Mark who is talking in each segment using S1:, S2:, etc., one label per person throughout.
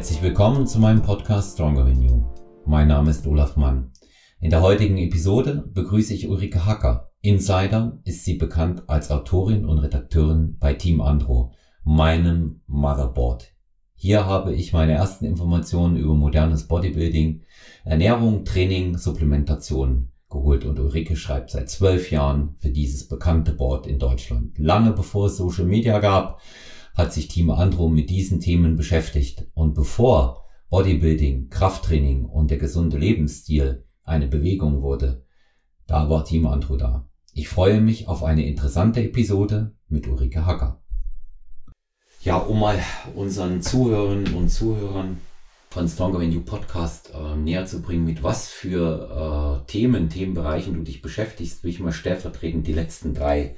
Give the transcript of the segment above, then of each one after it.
S1: Herzlich willkommen zu meinem Podcast Stronger Than You. Mein Name ist Olaf Mann. In der heutigen Episode begrüße ich Ulrike Hacker. Insider ist sie bekannt als Autorin und Redakteurin bei Team Andro, meinem Motherboard. Hier habe ich meine ersten Informationen über modernes Bodybuilding, Ernährung, Training, Supplementation geholt und Ulrike schreibt seit zwölf Jahren für dieses bekannte Board in Deutschland. Lange bevor es Social Media gab, hat sich Team Andro mit diesen Themen beschäftigt. Und bevor Bodybuilding, Krafttraining und der gesunde Lebensstil eine Bewegung wurde, da war Team Andro da. Ich freue mich auf eine interessante Episode mit Ulrike Hacker. Ja, um mal unseren Zuhörern und Zuhörern von Stronger Than You Podcast äh, näher zu bringen, mit was für äh, Themen, Themenbereichen du dich beschäftigst, will ich mal stellvertretend die letzten drei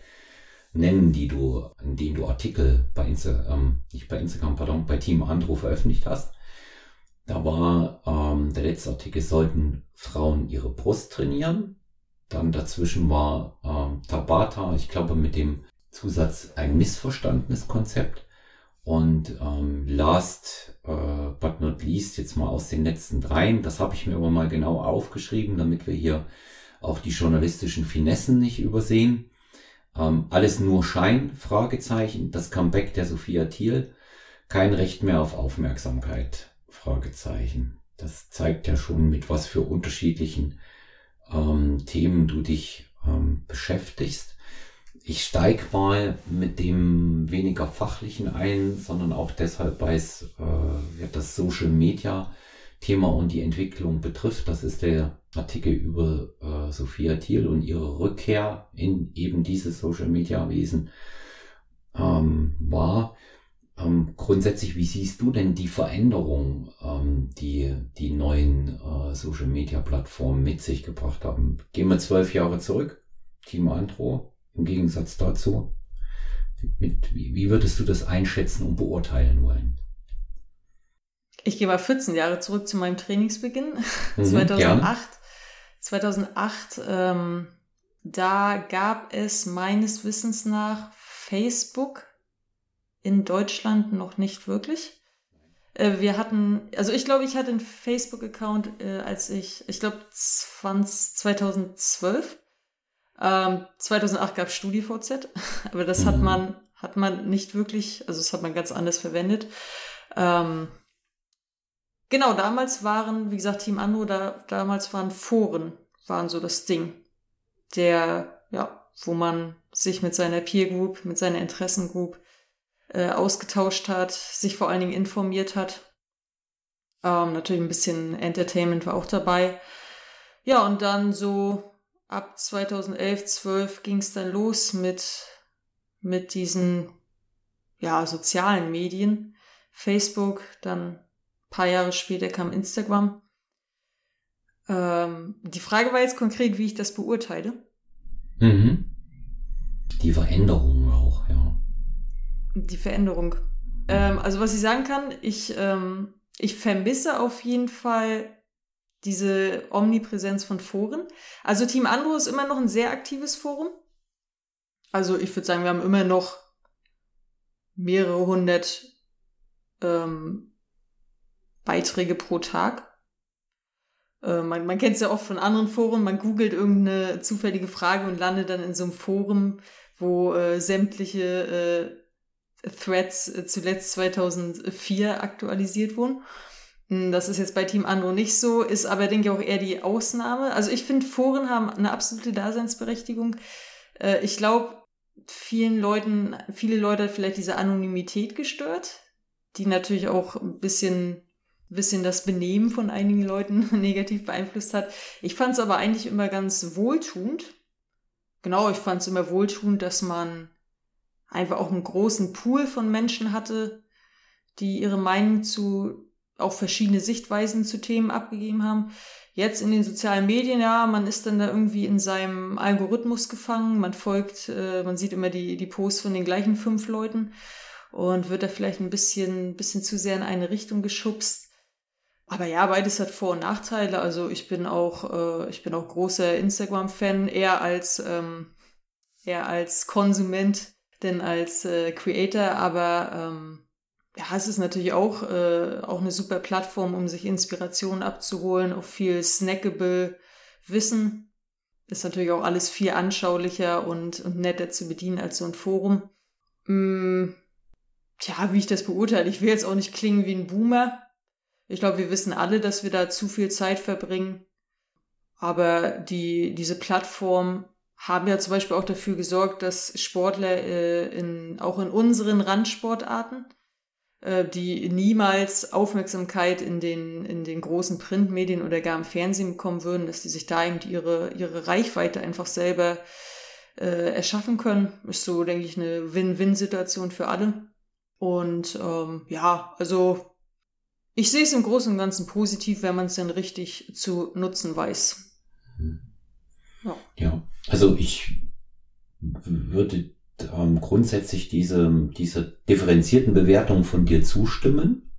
S1: nennen, die du, in denen du Artikel bei Instagram, ähm, nicht bei Instagram, pardon, bei Team Andro veröffentlicht hast. Da war ähm, der letzte Artikel, sollten Frauen ihre Brust trainieren. Dann dazwischen war ähm, Tabata, ich glaube mit dem Zusatz ein missverstandenes Konzept. Und ähm, last äh, but not least, jetzt mal aus den letzten dreien, das habe ich mir aber mal genau aufgeschrieben, damit wir hier auch die journalistischen Finessen nicht übersehen. Ähm, alles nur Schein, Fragezeichen, das Comeback der Sophia Thiel, kein Recht mehr auf Aufmerksamkeit, Fragezeichen. Das zeigt ja schon, mit was für unterschiedlichen ähm, Themen du dich ähm, beschäftigst. Ich steig mal mit dem weniger fachlichen ein, sondern auch deshalb, weil es äh, das Social Media Thema und die Entwicklung betrifft. Das ist der Artikel über äh, Sophia Thiel und ihre Rückkehr in eben dieses Social Media Wesen ähm, war. Ähm, grundsätzlich, wie siehst du denn die Veränderung, ähm, die die neuen äh, Social Media Plattformen mit sich gebracht haben? Gehen wir zwölf Jahre zurück, Team Andro, im Gegensatz dazu. Mit, wie, wie würdest du das einschätzen und beurteilen wollen?
S2: Ich gehe mal 14 Jahre zurück zu meinem Trainingsbeginn, mhm, 2008. Gerne. 2008, ähm, da gab es meines Wissens nach Facebook in Deutschland noch nicht wirklich. Äh, wir hatten, also ich glaube, ich hatte einen Facebook-Account, äh, als ich, ich glaube, 2012. Ähm, 2008 gab es StudiVZ, aber das mhm. hat man, hat man nicht wirklich, also das hat man ganz anders verwendet. Ähm, Genau, damals waren, wie gesagt, Team Andro, da, damals waren Foren, waren so das Ding. Der, ja, wo man sich mit seiner Peer Group, mit seiner Interessengroup äh, ausgetauscht hat, sich vor allen Dingen informiert hat. Ähm, natürlich ein bisschen Entertainment war auch dabei. Ja, und dann so ab 2011, 12 ging es dann los mit, mit diesen, ja, sozialen Medien. Facebook, dann paar Jahre später kam Instagram. Ähm, die Frage war jetzt konkret, wie ich das beurteile.
S1: Mhm. Die Veränderung auch, ja.
S2: Die Veränderung. Ähm, also was ich sagen kann, ich, ähm, ich vermisse auf jeden Fall diese Omnipräsenz von Foren. Also Team Andro ist immer noch ein sehr aktives Forum. Also ich würde sagen, wir haben immer noch mehrere hundert ähm, Beiträge pro Tag. Äh, man man kennt es ja oft von anderen Foren, man googelt irgendeine zufällige Frage und landet dann in so einem Forum, wo äh, sämtliche äh, Threads äh, zuletzt 2004 aktualisiert wurden. Hm, das ist jetzt bei Team Andro nicht so, ist aber, denke ich, auch eher die Ausnahme. Also ich finde, Foren haben eine absolute Daseinsberechtigung. Äh, ich glaube, vielen Leuten, viele Leute hat vielleicht diese Anonymität gestört, die natürlich auch ein bisschen bisschen das Benehmen von einigen Leuten negativ beeinflusst hat. Ich fand es aber eigentlich immer ganz wohltuend. Genau, ich fand es immer wohltuend, dass man einfach auch einen großen Pool von Menschen hatte, die ihre Meinung zu auch verschiedene Sichtweisen zu Themen abgegeben haben. Jetzt in den sozialen Medien, ja, man ist dann da irgendwie in seinem Algorithmus gefangen, man folgt, äh, man sieht immer die, die Posts von den gleichen fünf Leuten und wird da vielleicht ein bisschen, bisschen zu sehr in eine Richtung geschubst. Aber ja, beides hat Vor- und Nachteile. Also ich bin auch, äh, ich bin auch großer Instagram-Fan, eher als, ähm, eher als Konsument denn als äh, Creator. Aber ähm, ja, es ist natürlich auch, äh, auch eine super Plattform, um sich Inspiration abzuholen, auch viel snackable Wissen. Ist natürlich auch alles viel anschaulicher und, und netter zu bedienen als so ein Forum. Hm, ja, wie ich das beurteile, ich will jetzt auch nicht klingen wie ein Boomer. Ich glaube, wir wissen alle, dass wir da zu viel Zeit verbringen. Aber die, diese Plattform haben ja zum Beispiel auch dafür gesorgt, dass Sportler äh, in, auch in unseren Randsportarten, äh, die niemals Aufmerksamkeit in den, in den großen Printmedien oder gar im Fernsehen bekommen würden, dass die sich da eben ihre, ihre Reichweite einfach selber äh, erschaffen können. Ist so, denke ich, eine Win-Win-Situation für alle. Und ähm, ja, also ich sehe es im Großen und Ganzen positiv, wenn man es dann richtig zu nutzen weiß.
S1: Ja. ja, also ich würde ähm, grundsätzlich diese, diese differenzierten Bewertung von dir zustimmen.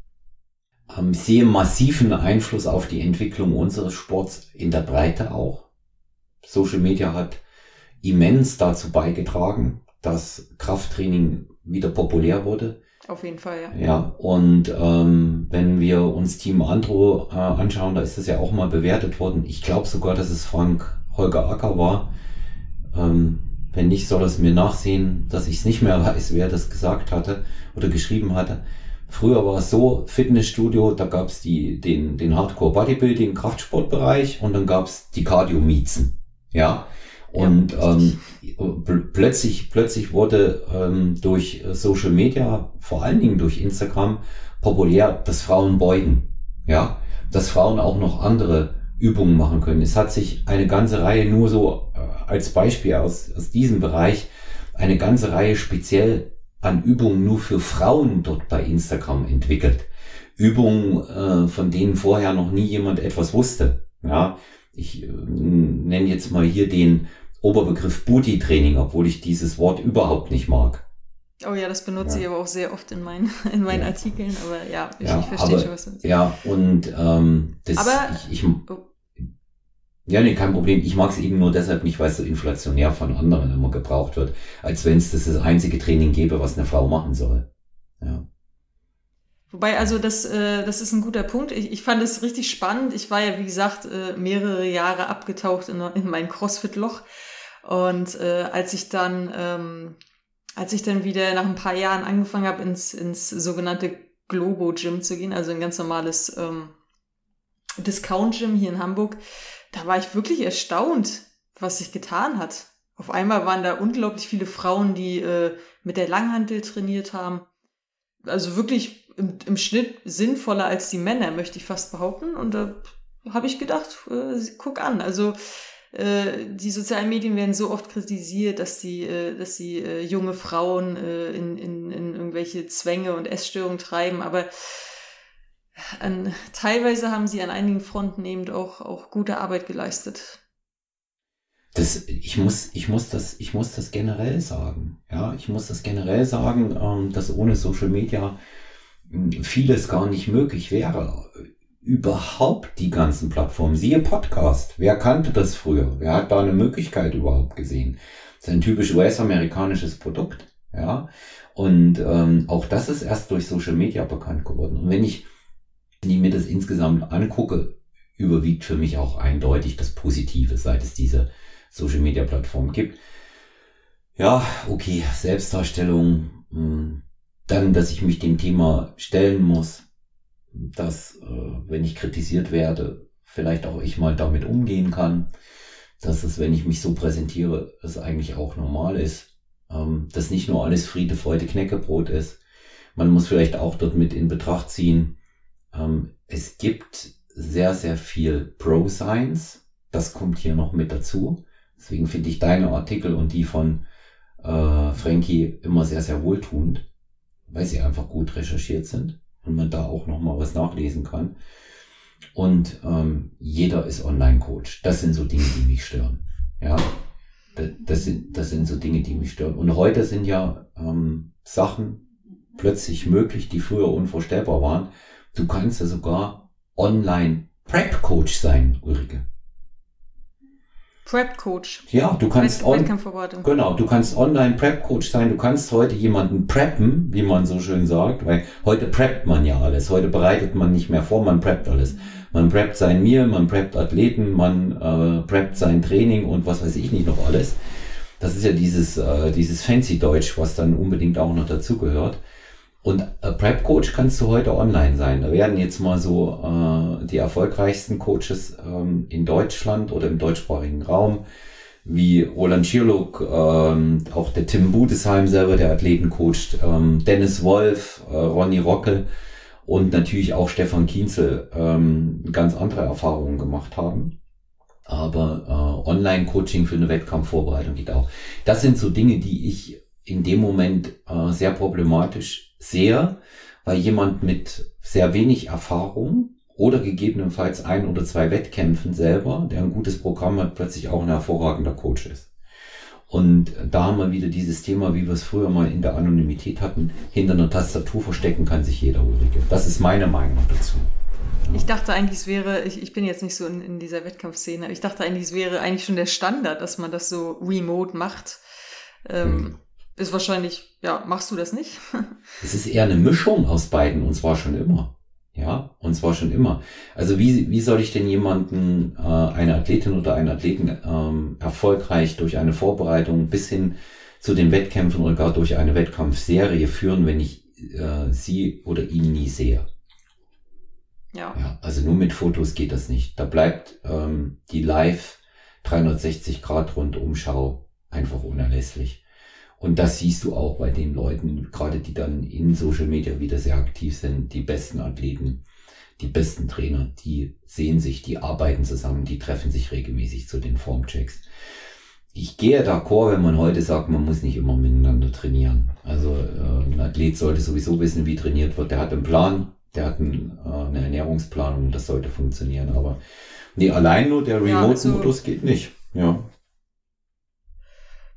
S1: Ähm, sehe massiven Einfluss auf die Entwicklung unseres Sports in der Breite auch. Social Media hat immens dazu beigetragen, dass Krafttraining wieder populär wurde.
S2: Auf jeden Fall,
S1: ja. Ja, und ähm, wenn wir uns Team Andro äh, anschauen, da ist das ja auch mal bewertet worden. Ich glaube sogar, dass es Frank Holger Acker war. Ähm, wenn nicht, soll es mir nachsehen, dass ich es nicht mehr weiß, wer das gesagt hatte oder geschrieben hatte. Früher war es so, Fitnessstudio, da gab es den, den Hardcore Bodybuilding, Kraftsportbereich und dann gab es die Cardio-Miezen. Ja. Und ja, ähm, plötzlich, plötzlich wurde ähm, durch Social Media, vor allen Dingen durch Instagram, populär dass Frauen beugen. Ja, dass Frauen auch noch andere Übungen machen können. Es hat sich eine ganze Reihe nur so äh, als Beispiel aus, aus diesem Bereich, eine ganze Reihe speziell an Übungen nur für Frauen dort bei Instagram entwickelt. Übungen, äh, von denen vorher noch nie jemand etwas wusste. Ja, ich äh, nenne jetzt mal hier den Oberbegriff Booty-Training, obwohl ich dieses Wort überhaupt nicht mag.
S2: Oh ja, das benutze ja. ich aber auch sehr oft in meinen, in meinen ja. Artikeln, aber ja, ich,
S1: ja,
S2: ich verstehe schon, was du
S1: sagst. Ja, und ähm, das
S2: aber,
S1: ich, ich oh. Ja, nee, kein Problem. Ich mag es eben nur deshalb nicht, weil es so inflationär von anderen immer gebraucht wird, als wenn es das, das einzige Training gäbe, was eine Frau machen soll. Ja.
S2: Wobei, also das, äh, das ist ein guter Punkt. Ich, ich fand es richtig spannend. Ich war ja, wie gesagt, äh, mehrere Jahre abgetaucht in, in mein CrossFit-Loch und äh, als ich dann, ähm, als ich dann wieder nach ein paar Jahren angefangen habe, ins, ins sogenannte Globo Gym zu gehen, also ein ganz normales ähm, Discount Gym hier in Hamburg, da war ich wirklich erstaunt, was sich getan hat. Auf einmal waren da unglaublich viele Frauen, die äh, mit der Langhantel trainiert haben. Also wirklich im, im Schnitt sinnvoller als die Männer, möchte ich fast behaupten. Und da habe ich gedacht, äh, guck an. Also äh, die sozialen Medien werden so oft kritisiert, dass sie, äh, dass sie äh, junge Frauen äh, in, in, in irgendwelche Zwänge und Essstörungen treiben, aber an, teilweise haben sie an einigen Fronten eben auch, auch gute Arbeit geleistet.
S1: Das, ich muss, ich muss das, ich muss das generell sagen. Ja, ich muss das generell sagen, ähm, dass ohne Social Media hm, vieles gar nicht möglich wäre überhaupt die ganzen Plattformen. Siehe Podcast. Wer kannte das früher? Wer hat da eine Möglichkeit überhaupt gesehen? Das ist ein typisch US-amerikanisches Produkt. Ja. Und ähm, auch das ist erst durch Social Media bekannt geworden. Und wenn ich, wenn ich mir das insgesamt angucke, überwiegt für mich auch eindeutig das Positive, seit es diese Social Media Plattform gibt. Ja, okay, Selbstdarstellung, hm, dann, dass ich mich dem Thema stellen muss, dass, äh, wenn ich kritisiert werde, vielleicht auch ich mal damit umgehen kann, dass es, wenn ich mich so präsentiere, es eigentlich auch normal ist, ähm, dass nicht nur alles Friede, Freude, Knäckebrot ist. Man muss vielleicht auch dort mit in Betracht ziehen, ähm, es gibt sehr, sehr viel Pro-Science. Das kommt hier noch mit dazu. Deswegen finde ich deine Artikel und die von äh, Frankie immer sehr, sehr wohltuend, weil sie einfach gut recherchiert sind und man da auch nochmal was nachlesen kann. Und ähm, jeder ist Online-Coach. Das sind so Dinge, die mich stören. Ja, das sind, das sind so Dinge, die mich stören. Und heute sind ja ähm, Sachen plötzlich möglich, die früher unvorstellbar waren. Du kannst ja sogar online Prep-Coach sein, Ulrike.
S2: Prep Coach.
S1: Ja, du kannst
S2: on
S1: Wettkampfvorbereitung. Genau, du kannst online Prep Coach sein. Du kannst heute jemanden preppen, wie man so schön sagt, weil heute preppt man ja alles. Heute bereitet man nicht mehr vor, man preppt alles. Man preppt sein Meal, man preppt Athleten, man äh, preppt sein Training und was weiß ich nicht noch alles. Das ist ja dieses äh, dieses fancy Deutsch, was dann unbedingt auch noch dazugehört. Und äh, Prep Coach kannst du heute online sein. Da werden jetzt mal so äh, die erfolgreichsten Coaches ähm, in Deutschland oder im deutschsprachigen Raum, wie Roland Schirlock, ähm, auch der Tim Budesheim selber, der Athleten coacht, ähm, Dennis Wolf, äh, Ronny Rockel und natürlich auch Stefan Kienzel ähm, ganz andere Erfahrungen gemacht haben. Aber äh, Online-Coaching für eine Wettkampfvorbereitung geht auch. Das sind so Dinge, die ich in dem Moment äh, sehr problematisch sehe, weil jemand mit sehr wenig Erfahrung oder gegebenenfalls ein oder zwei Wettkämpfen selber, der ein gutes Programm hat, plötzlich auch ein hervorragender Coach ist. Und da haben wir wieder dieses Thema, wie wir es früher mal in der Anonymität hatten, hinter einer Tastatur verstecken kann sich jeder Ulrike. Das ist meine Meinung dazu.
S2: Ich dachte eigentlich, es wäre, ich, ich bin jetzt nicht so in, in dieser Wettkampfszene, ich dachte eigentlich, es wäre eigentlich schon der Standard, dass man das so remote macht. Ähm, hm. Ist wahrscheinlich, ja, machst du das nicht?
S1: es ist eher eine Mischung aus beiden und zwar schon immer. Ja, und zwar schon immer. Also wie, wie soll ich denn jemanden, äh, eine Athletin oder einen Athleten ähm, erfolgreich durch eine Vorbereitung bis hin zu den Wettkämpfen oder gar durch eine Wettkampfserie führen, wenn ich äh, sie oder ihn nie sehe? Ja. ja. Also nur mit Fotos geht das nicht. Da bleibt ähm, die Live 360 Grad Rundumschau einfach unerlässlich. Und das siehst du auch bei den Leuten, gerade die dann in Social Media wieder sehr aktiv sind, die besten Athleten, die besten Trainer, die sehen sich, die arbeiten zusammen, die treffen sich regelmäßig zu den Formchecks. Ich gehe d'accord, wenn man heute sagt, man muss nicht immer miteinander trainieren. Also äh, ein Athlet sollte sowieso wissen, wie trainiert wird. Der hat einen Plan, der hat einen, äh, eine Ernährungsplanung, das sollte funktionieren. Aber nee, allein nur der Remote-Modus ja, also, geht nicht. Ja.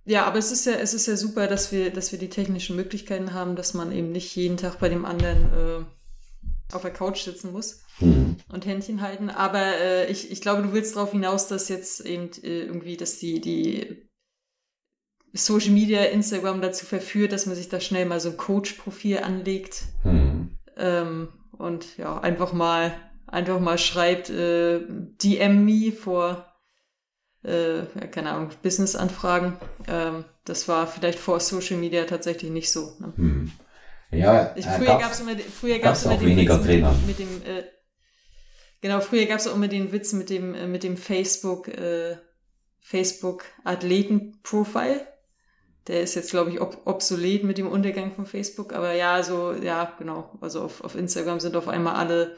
S2: Ja, aber es ist ja, es ist ja super, dass wir, dass wir die technischen Möglichkeiten haben, dass man eben nicht jeden Tag bei dem anderen äh, auf der Couch sitzen muss mhm. und Händchen halten. Aber äh, ich, ich glaube, du willst darauf hinaus, dass jetzt eben äh, irgendwie, dass die, die Social Media, Instagram dazu verführt, dass man sich da schnell mal so ein Coach-Profil anlegt. Mhm. Ähm, und ja, einfach mal, einfach mal schreibt, äh, DM me vor äh, keine Ahnung, Business-Anfragen. Ähm, das war vielleicht vor Social Media tatsächlich nicht so. Ne? Hm.
S1: Ja,
S2: ich, früher gab es immer, früher gab's immer
S1: den weniger
S2: Witz Trainer. mit, mit dem, äh, genau, früher gab es auch immer den Witz mit dem, äh, mit dem Facebook, äh, Facebook Athleten-Profile. Der ist jetzt, glaube ich, ob obsolet mit dem Untergang von Facebook. Aber ja, so, ja, genau. Also auf, auf Instagram sind auf einmal alle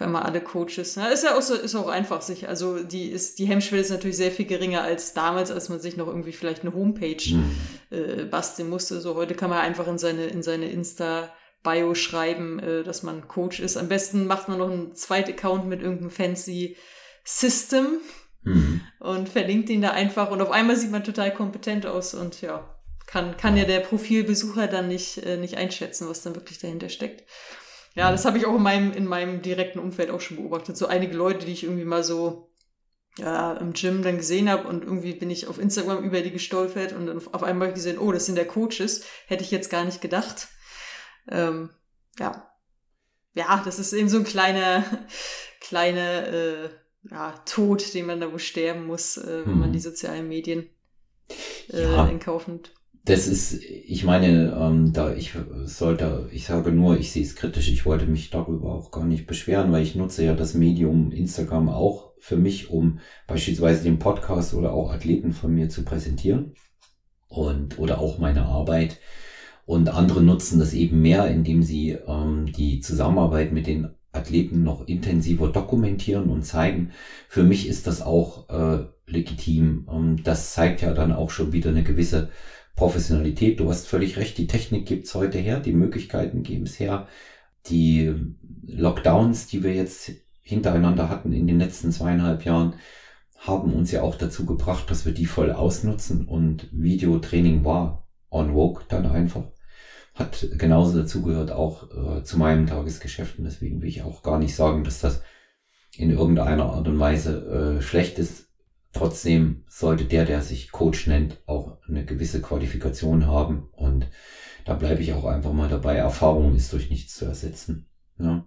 S2: wenn man alle Coaches. Ne? Ist ja auch so, ist auch einfach sich. Also die ist, die Hemmschwelle ist natürlich sehr viel geringer als damals, als man sich noch irgendwie vielleicht eine Homepage mhm. äh, basteln musste. So heute kann man einfach in seine, in seine Insta Bio schreiben, äh, dass man Coach ist. Am besten macht man noch einen zweiten Account mit irgendeinem fancy System mhm. und verlinkt ihn da einfach und auf einmal sieht man total kompetent aus und ja, kann, kann ja der Profilbesucher dann nicht, äh, nicht einschätzen, was dann wirklich dahinter steckt. Ja, das habe ich auch in meinem, in meinem direkten Umfeld auch schon beobachtet. So einige Leute, die ich irgendwie mal so ja, im Gym dann gesehen habe und irgendwie bin ich auf Instagram über die gestolpert und dann auf einmal habe ich gesehen, oh, das sind der Coaches. Hätte ich jetzt gar nicht gedacht. Ähm, ja. Ja, das ist eben so ein kleiner, kleiner äh, ja, Tod, den man da wo sterben muss, äh, wenn hm. man die sozialen Medien äh, ja. in Kauf nimmt
S1: das ist, ich meine, ähm, da ich sollte, ich sage nur, ich sehe es kritisch, ich wollte mich darüber auch gar nicht beschweren, weil ich nutze ja das Medium Instagram auch für mich, um beispielsweise den Podcast oder auch Athleten von mir zu präsentieren und oder auch meine Arbeit. Und andere nutzen das eben mehr, indem sie ähm, die Zusammenarbeit mit den Athleten noch intensiver dokumentieren und zeigen. Für mich ist das auch äh, legitim. Ähm, das zeigt ja dann auch schon wieder eine gewisse Professionalität. Du hast völlig recht, die Technik gibt's heute her, die Möglichkeiten geben es her. Die Lockdowns, die wir jetzt hintereinander hatten in den letzten zweieinhalb Jahren, haben uns ja auch dazu gebracht, dass wir die voll ausnutzen und Videotraining war on vogue dann einfach. Hat genauso dazugehört auch äh, zu meinem Tagesgeschäft und deswegen will ich auch gar nicht sagen, dass das in irgendeiner Art und Weise äh, schlecht ist. Trotzdem sollte der, der sich Coach nennt, auch eine gewisse Qualifikation haben. Und da bleibe ich auch einfach mal dabei. Erfahrung ist durch nichts zu ersetzen. Ja.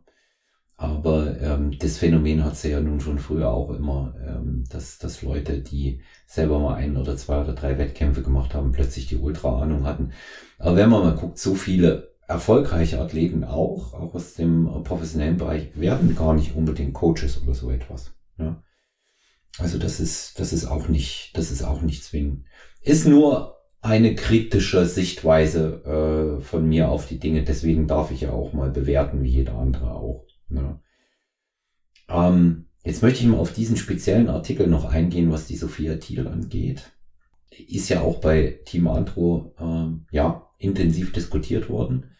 S1: Aber ähm, das Phänomen hat sie ja nun schon früher auch immer, ähm, dass, dass Leute, die selber mal ein oder zwei oder drei Wettkämpfe gemacht haben, plötzlich die Ultra-Ahnung hatten. Aber wenn man mal guckt, so viele erfolgreiche Athleten auch, auch aus dem professionellen Bereich, werden gar nicht unbedingt Coaches oder so etwas. Ja. Also das ist, das ist auch nicht, das ist auch nicht zwingend. Ist nur eine kritische Sichtweise äh, von mir auf die Dinge. Deswegen darf ich ja auch mal bewerten, wie jeder andere auch. Ja. Ähm, jetzt möchte ich mal auf diesen speziellen Artikel noch eingehen, was die Sophia Thiel angeht. Ist ja auch bei Team Andro ähm, ja intensiv diskutiert worden.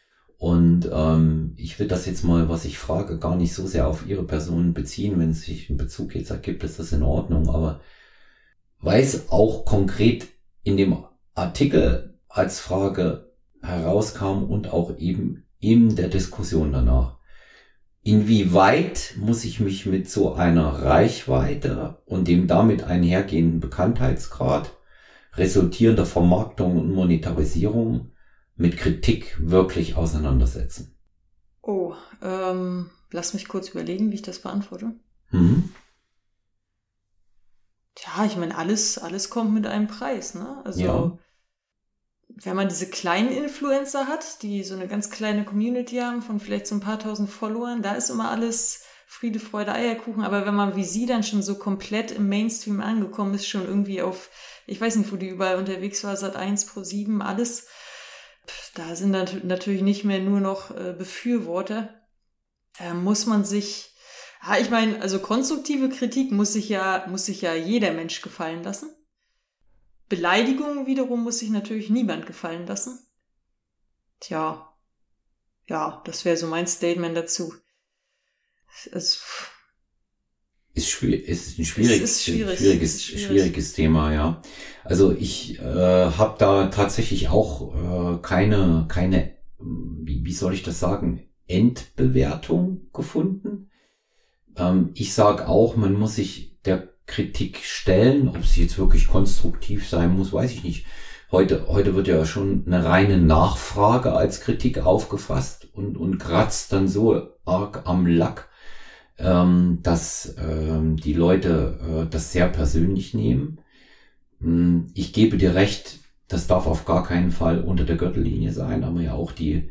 S1: Und ähm, ich will das jetzt mal, was ich frage, gar nicht so sehr auf Ihre Person beziehen. Wenn es sich einen Bezug jetzt ergibt, ist das in Ordnung. Aber weiß auch konkret in dem Artikel als Frage herauskam und auch eben in der Diskussion danach. Inwieweit muss ich mich mit so einer Reichweite und dem damit einhergehenden Bekanntheitsgrad, resultierender Vermarktung und Monetarisierung mit Kritik wirklich auseinandersetzen?
S2: Oh, ähm, lass mich kurz überlegen, wie ich das beantworte. Mhm. Tja, ich meine, alles, alles kommt mit einem Preis, ne? Also, ja. wenn man diese kleinen Influencer hat, die so eine ganz kleine Community haben von vielleicht so ein paar tausend Followern, da ist immer alles Friede, Freude, Eierkuchen. Aber wenn man wie sie dann schon so komplett im Mainstream angekommen ist, schon irgendwie auf, ich weiß nicht, wo die überall unterwegs war, seit 1 pro 7, alles, da sind natürlich nicht mehr nur noch äh, Befürworter. Da muss man sich, ich meine, also konstruktive Kritik muss sich ja, muss sich ja jeder Mensch gefallen lassen. Beleidigungen wiederum muss sich natürlich niemand gefallen lassen. Tja, ja, das wäre so mein Statement dazu.
S1: Es, ist, schwierig, ist ein schwierig, ist schwierig, schwieriges, schwierig. schwieriges Thema, ja. Also ich äh, habe da tatsächlich auch äh, keine, keine, wie, wie soll ich das sagen, Endbewertung gefunden. Ähm, ich sage auch, man muss sich der Kritik stellen, ob sie jetzt wirklich konstruktiv sein muss, weiß ich nicht. Heute, heute wird ja schon eine reine Nachfrage als Kritik aufgefasst und, und kratzt dann so arg am Lack, ähm, dass ähm, die Leute äh, das sehr persönlich nehmen. Hm, ich gebe dir recht, das darf auf gar keinen Fall unter der Gürtellinie sein, aber ja auch die,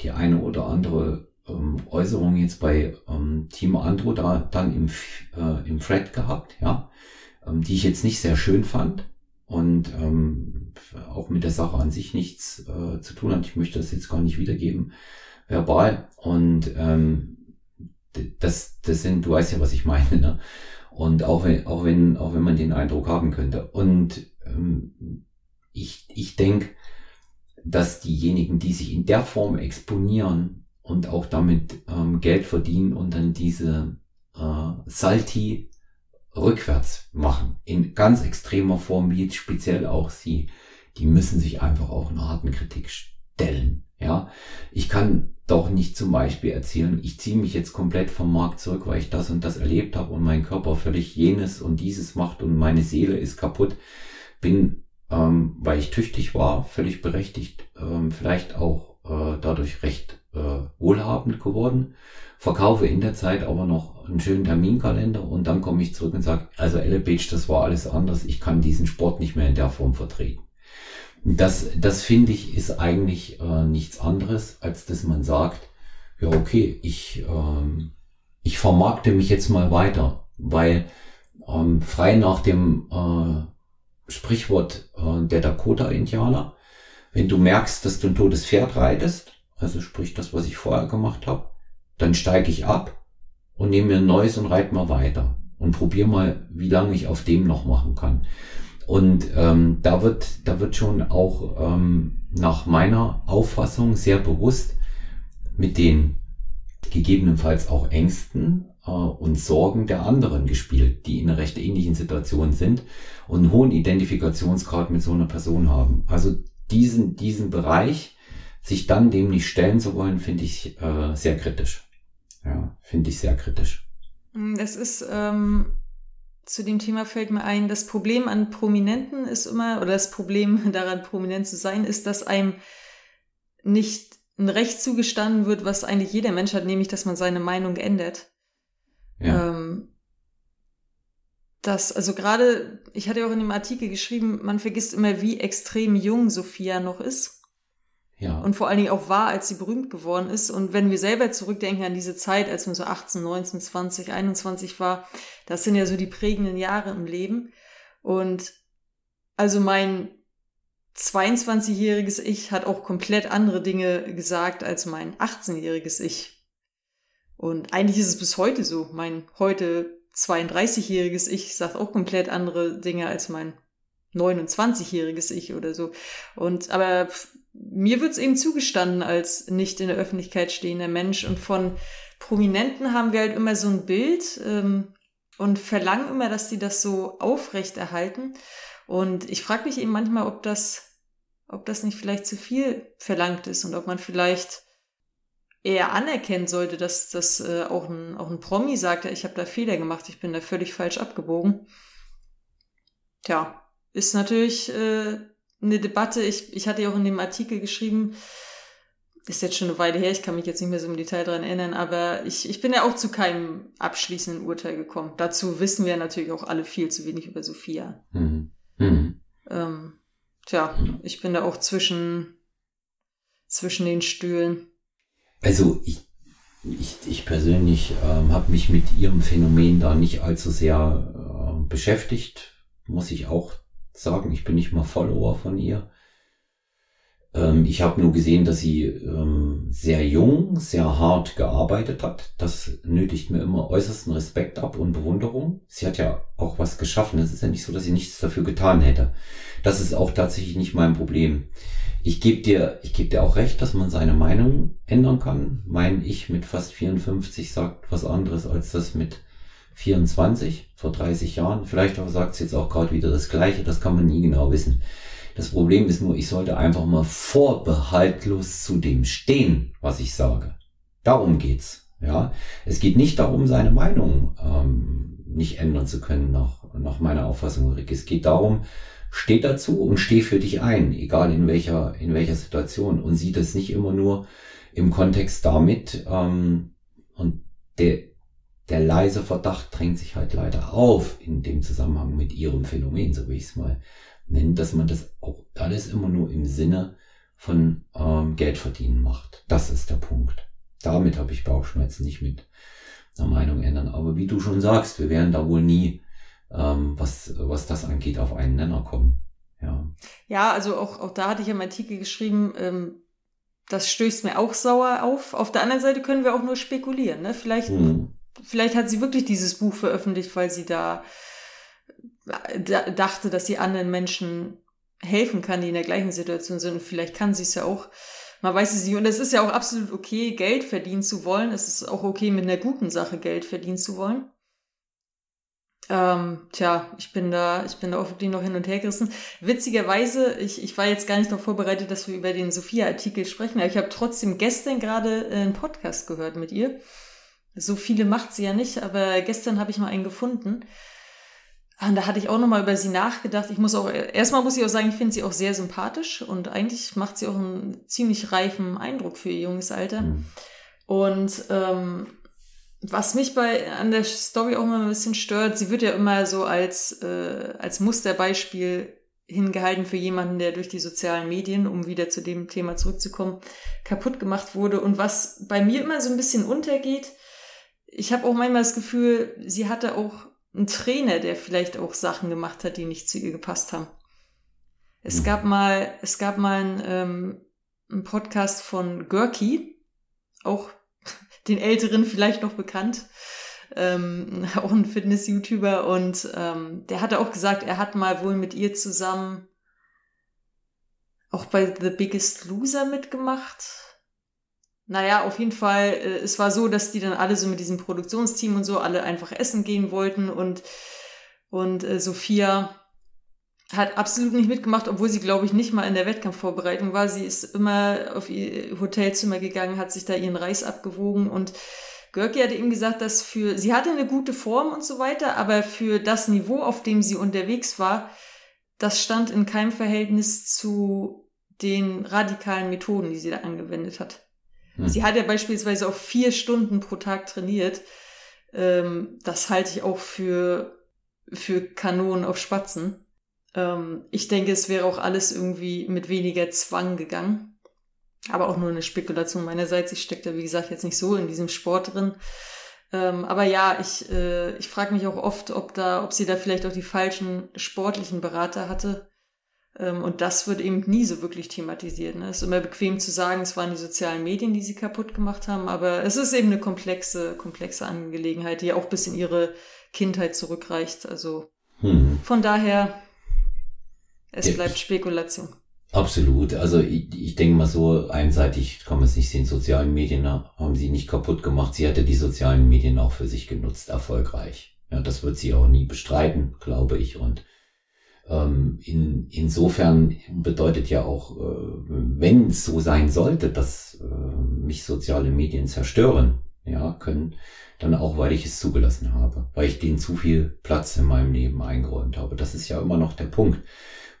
S1: die eine oder andere ähm, Äußerung jetzt bei ähm, Team Andro da dann im, äh, im Thread gehabt, ja, ähm, die ich jetzt nicht sehr schön fand und ähm, auch mit der Sache an sich nichts äh, zu tun hat. Ich möchte das jetzt gar nicht wiedergeben verbal und ähm, das, das sind, du weißt ja, was ich meine, ne? Und auch wenn, auch wenn, auch wenn man den Eindruck haben könnte. Und ähm, ich, ich denke, dass diejenigen, die sich in der Form exponieren und auch damit ähm, Geld verdienen und dann diese äh, Salti rückwärts machen, in ganz extremer Form, wie jetzt speziell auch sie, die müssen sich einfach auch einer harten Kritik stellen. Ja, ich kann doch nicht zum Beispiel erzählen, ich ziehe mich jetzt komplett vom Markt zurück, weil ich das und das erlebt habe und mein Körper völlig jenes und dieses macht und meine Seele ist kaputt. Bin, ähm, weil ich tüchtig war, völlig berechtigt, ähm, vielleicht auch äh, dadurch recht äh, wohlhabend geworden. Verkaufe in der Zeit aber noch einen schönen Terminkalender und dann komme ich zurück und sage, also Elevage, das war alles anders, ich kann diesen Sport nicht mehr in der Form vertreten. Das, das finde ich, ist eigentlich äh, nichts anderes, als dass man sagt, ja, okay, ich, ähm, ich vermarkte mich jetzt mal weiter, weil ähm, frei nach dem äh, Sprichwort äh, der Dakota-Indianer, wenn du merkst, dass du ein totes Pferd reitest, also sprich das, was ich vorher gemacht habe, dann steige ich ab und nehme mir ein neues und reite mal weiter und probiere mal, wie lange ich auf dem noch machen kann. Und ähm, da wird, da wird schon auch ähm, nach meiner Auffassung sehr bewusst mit den gegebenenfalls auch Ängsten äh, und Sorgen der anderen gespielt, die in einer recht ähnlichen Situation sind und einen hohen Identifikationsgrad mit so einer Person haben. Also diesen, diesen Bereich, sich dann dem nicht stellen zu wollen, finde ich äh, sehr kritisch. Ja, finde ich sehr kritisch.
S2: Es ist, ähm, zu dem Thema fällt mir ein, das Problem an Prominenten ist immer, oder das Problem daran, prominent zu sein, ist, dass einem nicht ein Recht zugestanden wird, was eigentlich jeder Mensch hat, nämlich, dass man seine Meinung ändert. Ja. Ähm, das, also gerade, ich hatte ja auch in dem Artikel geschrieben, man vergisst immer, wie extrem jung Sophia noch ist. Ja. Und vor allen Dingen auch war, als sie berühmt geworden ist. Und wenn wir selber zurückdenken an diese Zeit, als man so 18, 19, 20, 21 war, das sind ja so die prägenden Jahre im Leben. Und also mein 22-jähriges Ich hat auch komplett andere Dinge gesagt als mein 18-jähriges Ich. Und eigentlich ist es bis heute so. Mein heute 32-jähriges Ich sagt auch komplett andere Dinge als mein 29-jähriges Ich oder so. Und aber mir wird's eben zugestanden als nicht in der Öffentlichkeit stehender Mensch. Und von Prominenten haben wir halt immer so ein Bild ähm, und verlangen immer, dass sie das so aufrechterhalten. Und ich frage mich eben manchmal, ob das, ob das nicht vielleicht zu viel verlangt ist und ob man vielleicht eher anerkennen sollte, dass das äh, auch, ein, auch ein Promi sagt, ich habe da Fehler gemacht, ich bin da völlig falsch abgebogen. Tja, ist natürlich äh, eine Debatte. Ich, ich hatte ja auch in dem Artikel geschrieben, ist jetzt schon eine Weile her, ich kann mich jetzt nicht mehr so im Detail dran erinnern, aber ich, ich bin ja auch zu keinem abschließenden Urteil gekommen. Dazu wissen wir natürlich auch alle viel zu wenig über Sophia. Mhm. Mhm. Ähm, tja, ich bin da auch zwischen, zwischen den Stühlen.
S1: Also ich, ich, ich persönlich ähm, habe mich mit ihrem Phänomen da nicht allzu sehr äh, beschäftigt, muss ich auch sagen. Ich bin nicht mal Follower von ihr. Ähm, ich habe nur gesehen, dass sie ähm, sehr jung, sehr hart gearbeitet hat. Das nötigt mir immer äußersten Respekt ab und Bewunderung. Sie hat ja auch was geschaffen. Es ist ja nicht so, dass sie nichts dafür getan hätte. Das ist auch tatsächlich nicht mein Problem. Ich gebe dir, ich gebe dir auch recht, dass man seine Meinung ändern kann. Mein Ich mit fast 54 sagt was anderes als das mit 24 vor 30 Jahren. Vielleicht sagt sie jetzt auch gerade wieder das Gleiche. Das kann man nie genau wissen. Das Problem ist nur, ich sollte einfach mal vorbehaltlos zu dem stehen, was ich sage. Darum geht's. Ja, es geht nicht darum, seine Meinung ähm, nicht ändern zu können nach, nach meiner Auffassung, Rick. Es geht darum, steh dazu und steh für dich ein, egal in welcher in welcher Situation und sieh das nicht immer nur im Kontext damit ähm, und der der leise Verdacht drängt sich halt leider auf in dem Zusammenhang mit ihrem Phänomen, so wie ich es mal nennt, dass man das auch alles immer nur im Sinne von ähm, Geld verdienen macht. Das ist der Punkt. Damit habe ich Bauchschmerzen, nicht mit einer Meinung ändern. Aber wie du schon sagst, wir werden da wohl nie, ähm, was, was das angeht, auf einen Nenner kommen. Ja,
S2: ja also auch, auch da hatte ich im Artikel geschrieben, ähm, das stößt mir auch sauer auf. Auf der anderen Seite können wir auch nur spekulieren. Ne? Vielleicht, hm. vielleicht hat sie wirklich dieses Buch veröffentlicht, weil sie da dachte, dass sie anderen Menschen helfen kann, die in der gleichen Situation sind. Und vielleicht kann sie es ja auch. Man weiß es nicht. Und es ist ja auch absolut okay, Geld verdienen zu wollen. Es ist auch okay, mit einer guten Sache Geld verdienen zu wollen. Ähm, tja, ich bin da, ich bin da auch wirklich noch hin und her gerissen. Witzigerweise, ich, ich war jetzt gar nicht darauf vorbereitet, dass wir über den Sophia-Artikel sprechen, aber ich habe trotzdem gestern gerade einen Podcast gehört mit ihr. So viele macht sie ja nicht, aber gestern habe ich mal einen gefunden. Und da hatte ich auch nochmal über sie nachgedacht. Ich muss auch, erstmal muss ich auch sagen, ich finde sie auch sehr sympathisch und eigentlich macht sie auch einen ziemlich reifen Eindruck für ihr junges Alter. Mhm. Und ähm, was mich bei an der Story auch immer ein bisschen stört, sie wird ja immer so als, äh, als Musterbeispiel hingehalten für jemanden, der durch die sozialen Medien, um wieder zu dem Thema zurückzukommen, kaputt gemacht wurde. Und was bei mir immer so ein bisschen untergeht, ich habe auch manchmal das Gefühl, sie hatte auch ein Trainer, der vielleicht auch Sachen gemacht hat, die nicht zu ihr gepasst haben. Es mhm. gab mal, es gab mal einen, ähm, einen Podcast von Görki, auch den Älteren vielleicht noch bekannt, ähm, auch ein Fitness-YouTuber und ähm, der hatte auch gesagt, er hat mal wohl mit ihr zusammen auch bei The Biggest Loser mitgemacht naja, auf jeden Fall, äh, es war so, dass die dann alle so mit diesem Produktionsteam und so alle einfach essen gehen wollten und, und äh, Sophia hat absolut nicht mitgemacht, obwohl sie, glaube ich, nicht mal in der Wettkampfvorbereitung war. Sie ist immer auf ihr Hotelzimmer gegangen, hat sich da ihren Reis abgewogen und Görki hatte ihm gesagt, dass für, sie hatte eine gute Form und so weiter, aber für das Niveau, auf dem sie unterwegs war, das stand in keinem Verhältnis zu den radikalen Methoden, die sie da angewendet hat. Hm. Sie hat ja beispielsweise auch vier Stunden pro Tag trainiert. Ähm, das halte ich auch für, für Kanonen auf Spatzen. Ähm, ich denke, es wäre auch alles irgendwie mit weniger Zwang gegangen. Aber auch nur eine Spekulation meinerseits. Ich stecke da, wie gesagt, jetzt nicht so in diesem Sport drin. Ähm, aber ja, ich, äh, ich frage mich auch oft, ob da, ob sie da vielleicht auch die falschen sportlichen Berater hatte. Ähm, und das wird eben nie so wirklich thematisiert. Ne? Es ist immer bequem zu sagen, es waren die sozialen Medien, die sie kaputt gemacht haben, aber es ist eben eine komplexe, komplexe Angelegenheit, die auch bis in ihre Kindheit zurückreicht. Also hm. von daher, es ja, bleibt Spekulation.
S1: Absolut. Also ich, ich denke mal so, einseitig kann man es nicht sehen. Sozialen Medien haben sie nicht kaputt gemacht. Sie hatte die sozialen Medien auch für sich genutzt, erfolgreich. Ja, das wird sie auch nie bestreiten, glaube ich. Und ähm, in, insofern bedeutet ja auch, äh, wenn es so sein sollte, dass äh, mich soziale Medien zerstören, ja, können, dann auch, weil ich es zugelassen habe, weil ich denen zu viel Platz in meinem Leben eingeräumt habe. Das ist ja immer noch der Punkt.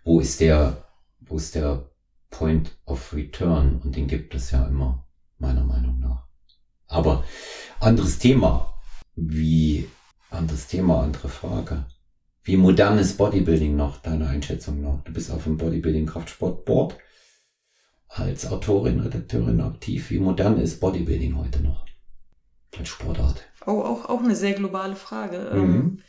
S1: Wo ist der, wo ist der Point of Return? Und den gibt es ja immer, meiner Meinung nach. Aber anderes Thema. Wie, anderes Thema, andere Frage. Wie modern ist Bodybuilding noch, deine Einschätzung noch? Du bist auf dem Bodybuilding Kraftsport Board als Autorin, Redakteurin aktiv. Wie modern ist Bodybuilding heute noch? Als Sportart.
S2: Oh, auch, auch eine sehr globale Frage. Ähm, mhm.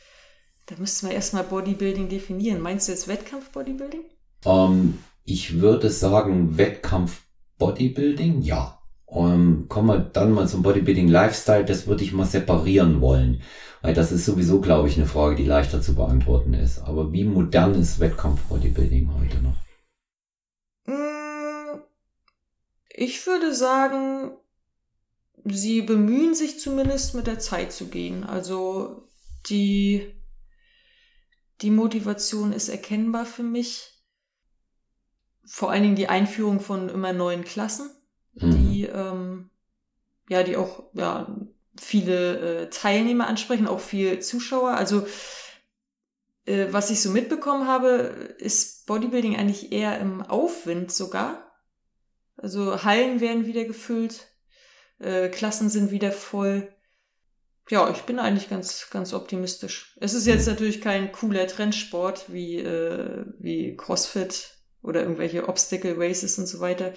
S2: da müssten wir erstmal Bodybuilding definieren. Meinst du jetzt Wettkampf-Bodybuilding?
S1: Ähm, ich würde sagen Wettkampf-Bodybuilding, ja. Um, kommen wir dann mal zum Bodybuilding Lifestyle, das würde ich mal separieren wollen. Weil das ist sowieso, glaube ich, eine Frage, die leichter zu beantworten ist. Aber wie modern ist Wettkampf-Bodybuilding heute noch?
S2: Mm, ich würde sagen, sie bemühen sich zumindest mit der Zeit zu gehen. Also die, die Motivation ist erkennbar für mich. Vor allen Dingen die Einführung von immer neuen Klassen, mhm. die, ähm, ja, die auch, ja, viele äh, Teilnehmer ansprechen, auch viel Zuschauer. Also äh, was ich so mitbekommen habe, ist Bodybuilding eigentlich eher im Aufwind sogar. Also Hallen werden wieder gefüllt, äh, Klassen sind wieder voll. Ja, ich bin eigentlich ganz, ganz optimistisch. Es ist jetzt natürlich kein cooler Trendsport wie, äh, wie CrossFit oder irgendwelche Obstacle Races und so weiter.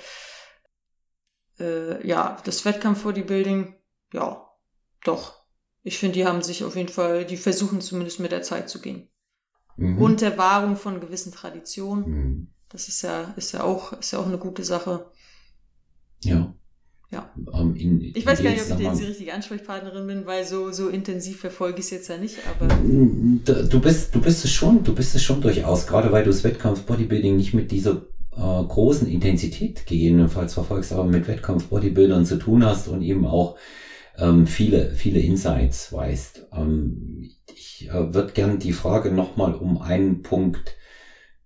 S2: Äh, ja, das Wettkampf-Bodybuilding, ja, doch. Ich finde, die haben sich auf jeden Fall, die versuchen zumindest mit der Zeit zu gehen. Mhm. Und der Wahrung von gewissen Traditionen. Mhm. Das ist ja, ist ja auch, ist ja auch eine gute Sache.
S1: Ja.
S2: Ja. Um, ähm, in, ich weiß gar nicht, ob ich jetzt die richtige Ansprechpartnerin bin, weil so, so intensiv verfolge ich es jetzt ja nicht, aber.
S1: Du bist, du bist es schon, du bist es schon durchaus, gerade weil du das Wettkampf Bodybuilding nicht mit dieser äh, großen Intensität gegebenenfalls verfolgst, aber mit Wettkampf Bodybuildern zu tun hast und eben auch ähm, viele, viele Insights weißt. Ähm, ich äh, würde gern die Frage nochmal um einen Punkt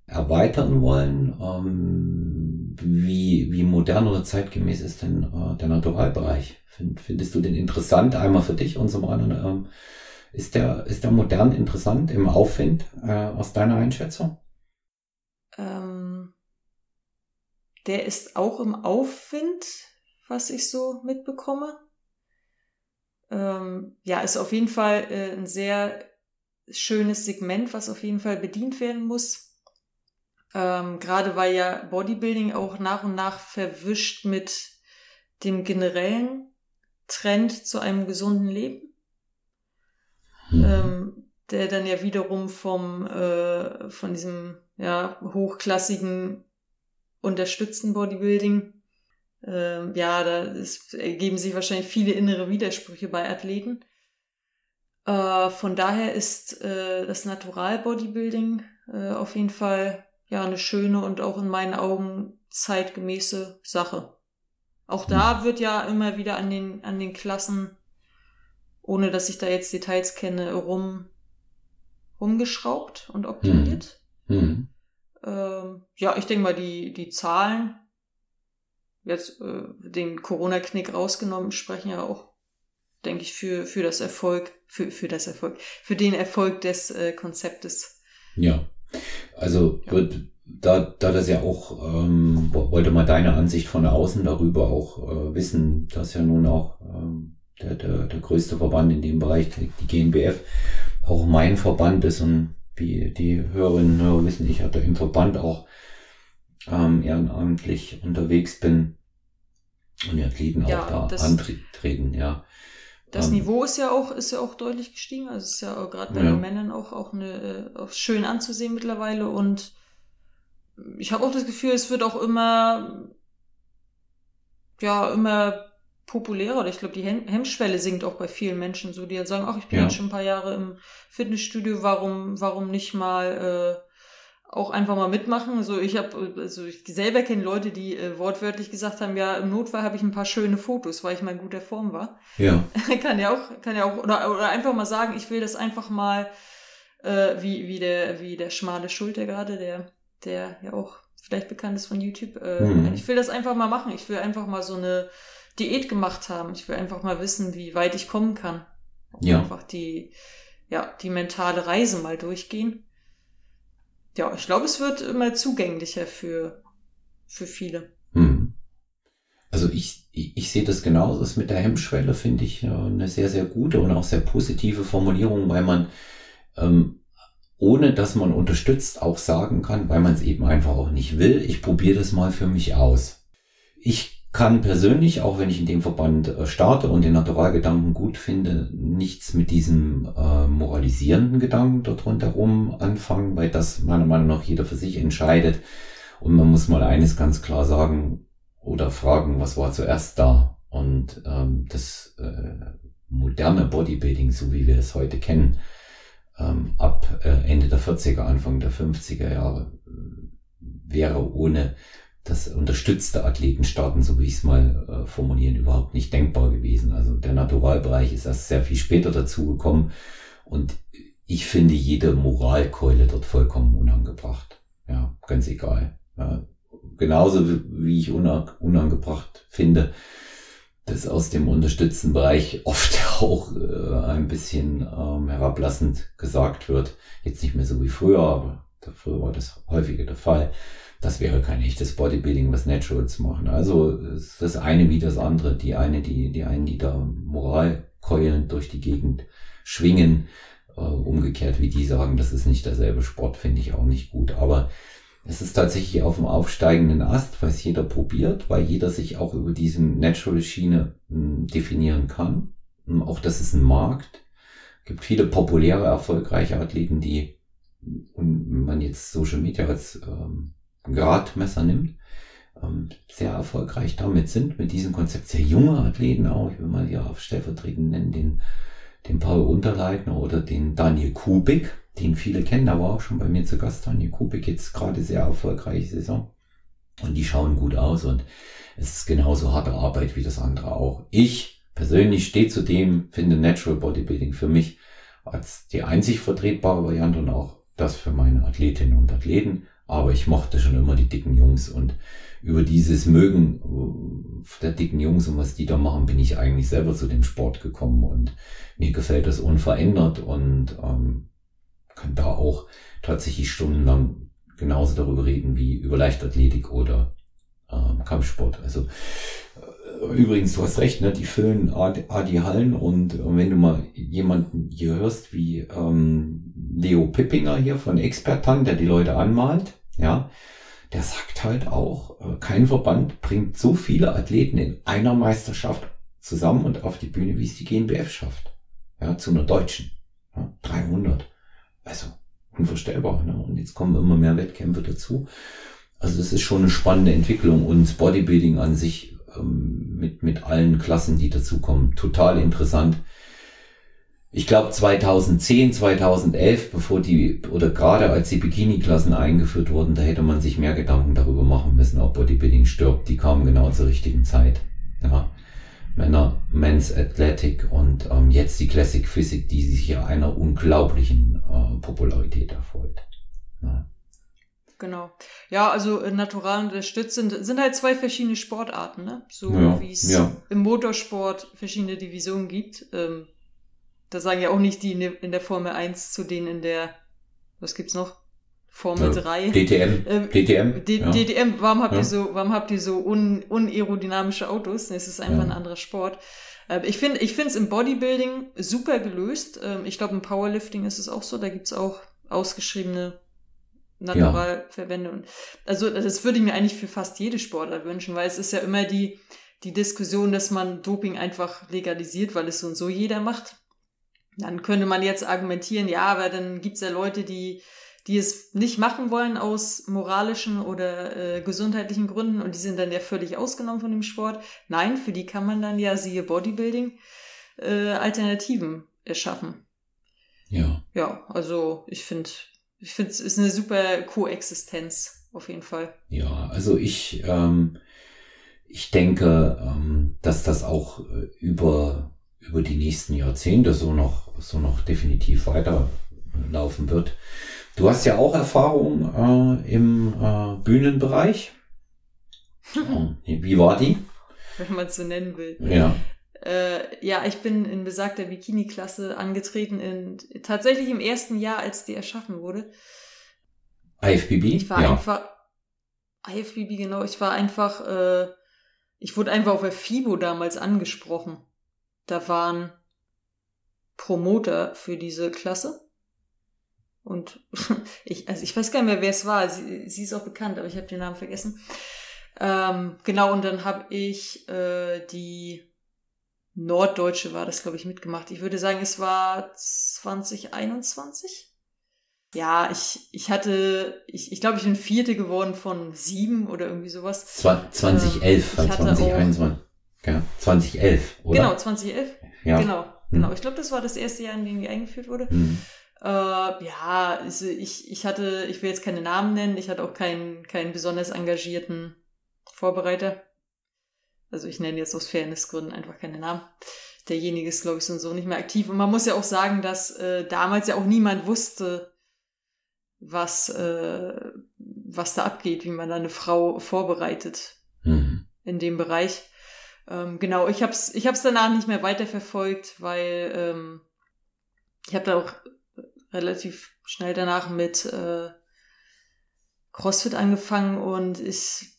S1: erweitern wollen. Ähm, wie, wie modern oder zeitgemäß ist denn äh, der Naturalbereich? Find, findest du den interessant? Einmal für dich und zum anderen, ähm, ist der, ist der modern interessant im Aufwind äh, aus deiner Einschätzung?
S2: Ähm, der ist auch im Aufwind, was ich so mitbekomme ähm, ja, ist auf jeden Fall äh, ein sehr schönes Segment, was auf jeden Fall bedient werden muss. Ähm, Gerade weil ja Bodybuilding auch nach und nach verwischt mit dem generellen Trend zu einem gesunden Leben. Mhm. Ähm, der dann ja wiederum vom äh, von diesem ja hochklassigen unterstützten Bodybuilding ähm, ja, da ist, ergeben sich wahrscheinlich viele innere Widersprüche bei Athleten. Äh, von daher ist äh, das Natural Bodybuilding äh, auf jeden Fall ja eine schöne und auch in meinen Augen zeitgemäße Sache. Auch da hm. wird ja immer wieder an den, an den Klassen, ohne dass ich da jetzt Details kenne, rum, rumgeschraubt und optimiert. Mhm. Ähm, ja, ich denke mal, die, die Zahlen. Jetzt äh, den Corona-Knick rausgenommen, sprechen ja auch denke ich, für, für das Erfolg, für, für das Erfolg, für den Erfolg des äh, Konzeptes.
S1: Ja, also wird, da, da das ja auch, ähm, wollte mal deine Ansicht von außen darüber auch äh, wissen, dass ja nun auch ähm, der, der, der größte Verband in dem Bereich, die GNBF, auch mein Verband ist und wie die Hörerinnen und Hörer wissen, ich hatte im Verband auch ähm, ehrenamtlich unterwegs bin und die Athleten ja, auch da antreten, ja.
S2: Das ähm, Niveau ist ja auch, ist ja auch deutlich gestiegen. Also ist ja gerade bei ja. den Männern auch, auch, eine, äh, auch schön anzusehen mittlerweile. Und ich habe auch das Gefühl, es wird auch immer, ja, immer populärer. Oder ich glaube, die Hemmschwelle sinkt auch bei vielen Menschen so, die dann sagen, ach, ich bin ja. jetzt schon ein paar Jahre im Fitnessstudio, warum, warum nicht mal äh, auch einfach mal mitmachen. Also ich habe, also ich selber kenne Leute, die äh, wortwörtlich gesagt haben, ja, im Notfall habe ich ein paar schöne Fotos, weil ich mal in guter Form war.
S1: Ja.
S2: kann ja auch, kann ja auch, oder, oder einfach mal sagen, ich will das einfach mal, äh, wie, wie der, wie der schmale Schulter gerade, der, der ja auch vielleicht bekannt ist von YouTube. Äh, mhm. Ich will das einfach mal machen. Ich will einfach mal so eine Diät gemacht haben. Ich will einfach mal wissen, wie weit ich kommen kann.
S1: Ja.
S2: Einfach die, ja, die mentale Reise mal durchgehen ja, ich glaube, es wird immer zugänglicher für, für viele.
S1: Hm. Also ich, ich, ich sehe das genauso. Das mit der Hemmschwelle finde ich eine sehr, sehr gute und auch sehr positive Formulierung, weil man ähm, ohne dass man unterstützt auch sagen kann, weil man es eben einfach auch nicht will, ich probiere das mal für mich aus. Ich kann persönlich, auch wenn ich in dem Verband äh, starte und den Naturalgedanken gut finde, nichts mit diesem äh, moralisierenden Gedanken dort rundherum anfangen, weil das meiner Meinung nach jeder für sich entscheidet. Und man muss mal eines ganz klar sagen oder fragen, was war zuerst da? Und ähm, das äh, moderne Bodybuilding, so wie wir es heute kennen, ähm, ab äh, Ende der 40er, Anfang der 50er Jahre, äh, wäre ohne das unterstützte Athletenstarten, so wie ich es mal äh, formulieren, überhaupt nicht denkbar gewesen. Also der Naturalbereich ist erst sehr viel später dazugekommen und ich finde jede Moralkeule dort vollkommen unangebracht. Ja, ganz egal. Ja, genauso wie ich unangebracht finde, dass aus dem unterstützten Bereich oft auch äh, ein bisschen ähm, herablassend gesagt wird. Jetzt nicht mehr so wie früher, aber früher war das häufiger der Fall das wäre kein echtes Bodybuilding, was Natural zu machen. Also ist das eine wie das andere. Die eine, die, die einen, die da Moralkeulen durch die Gegend schwingen, äh, umgekehrt wie die sagen, das ist nicht derselbe Sport, finde ich auch nicht gut. Aber es ist tatsächlich auf dem aufsteigenden Ast, weil es jeder probiert, weil jeder sich auch über diesen Natural Schiene mh, hm, definieren kann. Und auch das ist ein Markt. Es gibt viele populäre, erfolgreiche Athleten, die, und wenn man jetzt Social Media als ähm, Gradmesser nimmt, ähm, sehr erfolgreich damit sind, mit diesem Konzept sehr junge Athleten auch, ich will mal hier auf stellvertretend nennen, den, den Paul Unterleitner oder den Daniel Kubik, den viele kennen, der war auch schon bei mir zu Gast, Daniel Kubik, jetzt gerade sehr erfolgreiche Saison. Und die schauen gut aus und es ist genauso harte Arbeit wie das andere auch. Ich persönlich stehe zu dem, finde Natural Bodybuilding für mich als die einzig vertretbare Variante und auch das für meine Athletinnen und Athleten. Aber ich mochte schon immer die dicken Jungs und über dieses Mögen äh, der dicken Jungs und was die da machen, bin ich eigentlich selber zu dem Sport gekommen und mir gefällt das unverändert und ähm, kann da auch tatsächlich stundenlang genauso darüber reden wie über Leichtathletik oder ähm, Kampfsport. Also äh, übrigens, du hast recht, ne? die füllen Adi Hallen und äh, wenn du mal jemanden hier hörst wie ähm, Leo Pippinger hier von Expertan, der die Leute anmalt, ja, der sagt halt auch, äh, kein Verband bringt so viele Athleten in einer Meisterschaft zusammen und auf die Bühne, wie es die GNBF schafft. Ja, zu einer deutschen. Ja, 300. Also, unvorstellbar. Ne? Und jetzt kommen immer mehr Wettkämpfe dazu. Also das ist schon eine spannende Entwicklung und Bodybuilding an sich ähm, mit, mit allen Klassen, die dazukommen, total interessant ich glaube 2010, 2011, bevor die, oder gerade als die Bikini-Klassen eingeführt wurden, da hätte man sich mehr Gedanken darüber machen müssen, ob Bodybuilding stirbt. Die kamen genau zur richtigen Zeit. Ja. Männer, Men's Athletic und ähm, jetzt die Classic Physik, die sich ja einer unglaublichen äh, Popularität erfreut. Ja.
S2: Genau. Ja, also äh, natural unterstützt sind, sind halt zwei verschiedene Sportarten, ne? So
S1: Ja,
S2: wie es
S1: ja.
S2: im Motorsport verschiedene Divisionen gibt. Ähm, da sagen ja auch nicht die in der- Formel 1 zu denen in der, was gibt's noch? Formel
S1: Ja,
S2: 3.
S1: DTM,
S2: Ähm,
S1: DTM,
S2: D
S1: ja.
S2: DTM, warum habt
S1: Ja.
S2: ihr so, warum habt ihr so un unaerodynamische Autos? Es ist einfach
S1: Ja.
S2: ein anderer Sport. Äh, Ich finde, ich finde es im Bodybuilding super gelöst. Ähm, Ich glaube, im Powerlifting ist es auch so. Da gibt's auch ausgeschriebene Naturalverbände. Und also das würde ich mir eigentlich für fast jede Sportart wünschen, weil es ist ja immer die, die Diskussion, dass man Doping einfach legalisiert, weil es so und so jeder macht. Dann könnte man jetzt argumentieren, ja, aber dann gibt's ja Leute, die, die es nicht machen wollen aus moralischen oder äh, gesundheitlichen Gründen und die sind dann ja völlig ausgenommen von dem Sport. Nein, für die kann man dann ja, siehe Bodybuilding, äh, Alternativen erschaffen.
S1: ja.
S2: Ja, also ich finde, ich finde, es ist eine super Koexistenz auf jeden Fall.
S1: Ja, also ich, ähm, ich denke, ähm, dass das auch äh, über, über die nächsten Jahrzehnte so noch, so noch definitiv weiterlaufen wird. Du hast ja auch Erfahrung äh, im äh, Bühnenbereich. Äh, Wie war die?
S2: Wenn man es so nennen will.
S1: Ja.
S2: Äh, ja, ich bin in besagter Bikini-Klasse angetreten, in, tatsächlich im ersten Jahr, als die erschaffen wurde.
S1: IFBB?
S2: Ich war
S1: ja.
S2: einfach, IFBB genau, ich war einfach, äh, ich wurde einfach auf der FIBO damals angesprochen. Da waren Promoter für diese Klasse. Und ich, also ich weiß gar nicht mehr, wer es war. Sie, sie ist auch bekannt, aber ich habe den Namen vergessen. Ähm, genau, und dann habe ich äh, die Norddeutsche war das, glaube ich, mitgemacht. Ich würde sagen, es war 2021. Ja, ich, ich hatte, ich, ich glaube, ich bin Vierte geworden von sieben oder irgendwie sowas.
S1: Zwa- 2011,
S2: Ähm, ich
S1: äh,
S2: hatte
S1: 2021. Ja, 2011, oder?
S2: Genau, 2011.
S1: Ja.
S2: Genau,
S1: Hm.
S2: genau. Ich glaube, das war das erste Jahr, in dem die eingeführt wurde.
S1: Hm.
S2: Äh, ja, also ich, ich hatte, ich will jetzt keine Namen nennen, ich hatte auch keinen, keinen besonders engagierten Vorbereiter. Also ich nenne jetzt aus Fairnessgründen einfach keine Namen. Derjenige ist, glaube ich, so und so nicht mehr aktiv. Und man muss ja auch sagen, dass äh, damals ja auch niemand wusste, was, äh, was da abgeht, wie man da eine Frau vorbereitet
S1: Hm.
S2: in dem Bereich. Ähm, genau, ich habe es ich hab's danach nicht mehr weiterverfolgt, weil ähm, ich habe da auch relativ schnell danach mit äh, CrossFit angefangen und ich,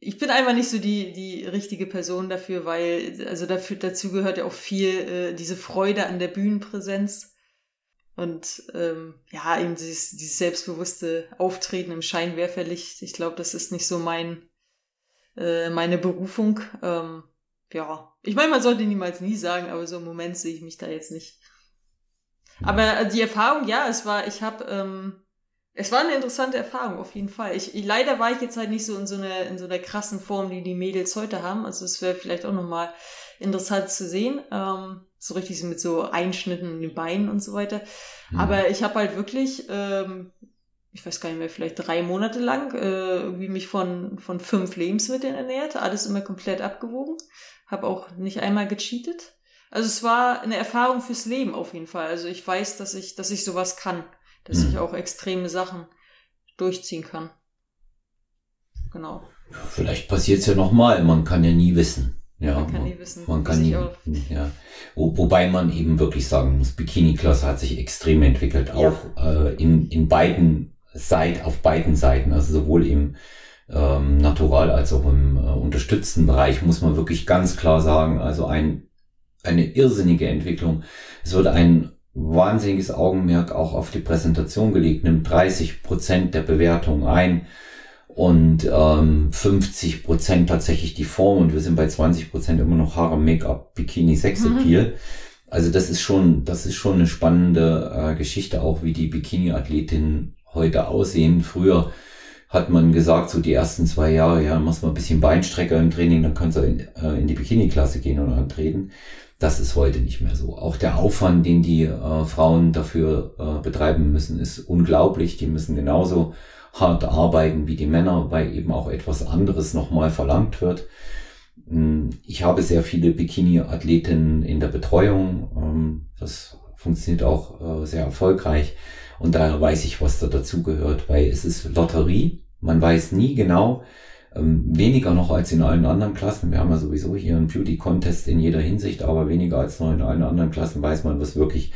S2: ich bin einfach nicht so die, die richtige Person dafür, weil, also dafür, dazu gehört ja auch viel äh, diese Freude an der Bühnenpräsenz und ähm, ja, eben dieses, dieses selbstbewusste Auftreten im Scheinwerferlicht. Ich glaube, das ist nicht so mein, äh, meine Berufung. Ähm, ja, ich meine, man sollte niemals nie sagen, aber so im Moment sehe ich mich da jetzt nicht. Aber die Erfahrung, ja, es war, ich habe, ähm, es war eine interessante Erfahrung auf jeden Fall. Ich, ich leider war ich jetzt halt nicht so in so einer in so einer krassen Form, die die Mädels heute haben. Also es wäre vielleicht auch noch mal interessant zu sehen, ähm, so richtig so mit so Einschnitten in den Beinen und so weiter.
S1: Hm.
S2: Aber ich habe halt wirklich, ähm, ich weiß gar nicht mehr, vielleicht drei Monate lang äh, irgendwie mich von von fünf Lebensmitteln ernährt, alles immer komplett abgewogen, habe auch nicht einmal gecheatet. Also es war eine Erfahrung fürs Leben auf jeden Fall. Also ich weiß, dass ich, dass ich sowas kann, dass
S1: Mhm.
S2: ich auch extreme Sachen durchziehen kann. Genau.
S1: Vielleicht passiert es ja nochmal, man kann ja nie wissen. Ja,
S2: Man kann nie wissen,
S1: Man kann nie, ja. Wo, wobei man eben wirklich sagen muss, Bikini-Klasse hat sich extrem entwickelt,
S2: Ja.
S1: auch äh, in, in beiden Seit, auf beiden Seiten, also sowohl im ähm, Natural als auch im äh, unterstützten Bereich muss man wirklich ganz klar sagen, also ein, eine irrsinnige Entwicklung. Es wird ein wahnsinniges Augenmerk auch auf die Präsentation gelegt, nimmt 30 Prozent der Bewertung ein und ähm, 50 Prozent tatsächlich die Form und wir sind bei 20 Prozent immer noch Haare, Make-up, Bikini, Sexappeal. Also das ist schon, das ist schon eine spannende äh, Geschichte, auch wie die Bikini-Athletinnen heute aussehen. Früher hat man gesagt, so die ersten zwei Jahre, ja, machst mal ein bisschen Beinstrecker im Training, dann kannst du in, äh, in die Bikini-Klasse gehen oder antreten. Das ist heute nicht mehr so. Auch der Aufwand, den die äh, Frauen dafür äh, betreiben müssen, ist unglaublich. Die müssen genauso hart arbeiten wie die Männer, weil eben auch etwas anderes nochmal verlangt wird. Mm, Ich habe sehr viele Bikini-Athletinnen in der Betreuung. Ähm, Das funktioniert auch äh, sehr erfolgreich. Und daher weiß ich, was da dazugehört, weil es ist Lotterie. Man weiß nie genau, ähm, weniger noch als in allen anderen Klassen. Wir haben ja sowieso hier einen Beauty-Contest in jeder Hinsicht, aber weniger als noch in allen anderen Klassen weiß man, was wirklich,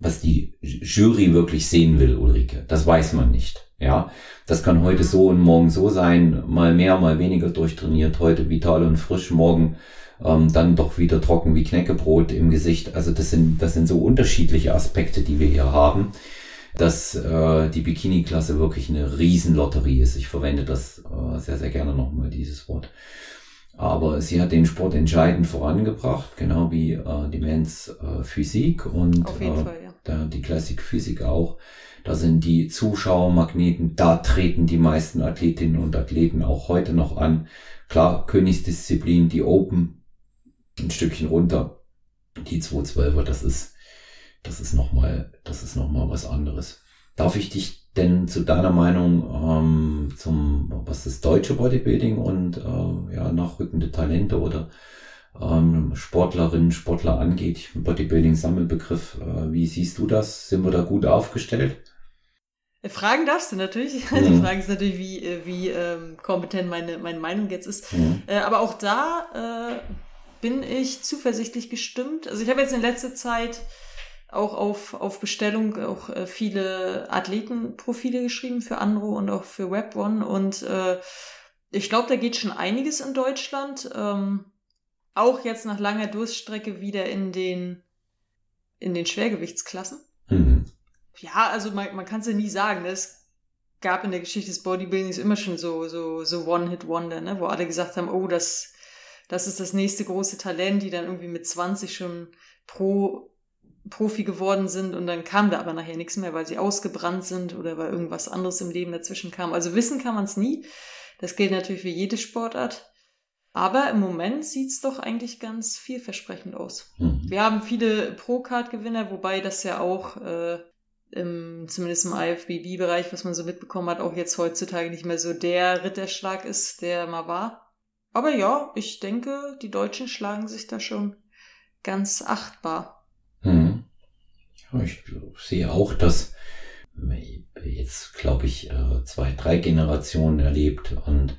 S1: was die Jury wirklich sehen will, Ulrike. Das weiß man nicht. Ja, das kann heute so und morgen so sein, mal mehr, mal weniger durchtrainiert, heute vital und frisch, morgen ähm, dann doch wieder trocken wie Knäckebrot im Gesicht. Also das sind, das sind so unterschiedliche Aspekte, die wir hier haben dass äh, die Bikini-Klasse wirklich eine Riesenlotterie ist. Ich verwende das äh, sehr, sehr gerne nochmal, dieses Wort. Aber sie hat den Sport entscheidend vorangebracht, genau wie äh, die Men's äh, Physik und
S2: Auf jeden äh, Fall, ja.
S1: da, die Classic Physik auch. Da sind die Zuschauermagneten, da treten die meisten Athletinnen und Athleten auch heute noch an. Klar, Königsdisziplin, die Open, ein Stückchen runter. Die 212er, das ist das ist nochmal, das ist nochmal was anderes. Darf ich dich denn zu deiner Meinung ähm, zum, was das deutsche Bodybuilding und äh, ja, nachrückende Talente oder ähm, Sportlerinnen, Sportler angeht, Bodybuilding Sammelbegriff, äh, wie siehst du das? Sind wir da gut aufgestellt?
S2: Äh, fragen darfst du natürlich. Mhm. Die Frage ist natürlich, wie, äh, wie ähm, kompetent meine, meine Meinung jetzt ist. Mhm. Äh, aber auch da äh, bin ich zuversichtlich gestimmt. Also ich habe jetzt in letzter Zeit auch auf, auf Bestellung auch äh, viele Athletenprofile geschrieben für Andro und auch für WebOne. Und äh, ich glaube, da geht schon einiges in Deutschland. Ähm, auch jetzt nach langer Durststrecke wieder in den, in den Schwergewichtsklassen. Mhm. Ja, also man, man kann es ja nie sagen. Es gab in der Geschichte des Bodybuildings immer schon so, so, so One-Hit-Wonder, ne? wo alle gesagt haben, oh, das, das ist das nächste große Talent, die dann irgendwie mit 20 schon pro Profi geworden sind und dann kam da aber nachher nichts mehr, weil sie ausgebrannt sind oder weil irgendwas anderes im Leben dazwischen kam. Also wissen kann man es nie. Das gilt natürlich für jede Sportart. Aber im Moment sieht's doch eigentlich ganz vielversprechend aus. Mhm. Wir haben viele Pro-Card-Gewinner, wobei das ja auch äh, im, zumindest im IFBB-Bereich, was man so mitbekommen hat, auch jetzt heutzutage nicht mehr so der Ritterschlag ist, der mal war. Aber ja, ich denke, die Deutschen schlagen sich da schon ganz achtbar.
S1: Ich sehe auch, dass jetzt, glaube ich, äh, zwei, drei Generationen erlebt und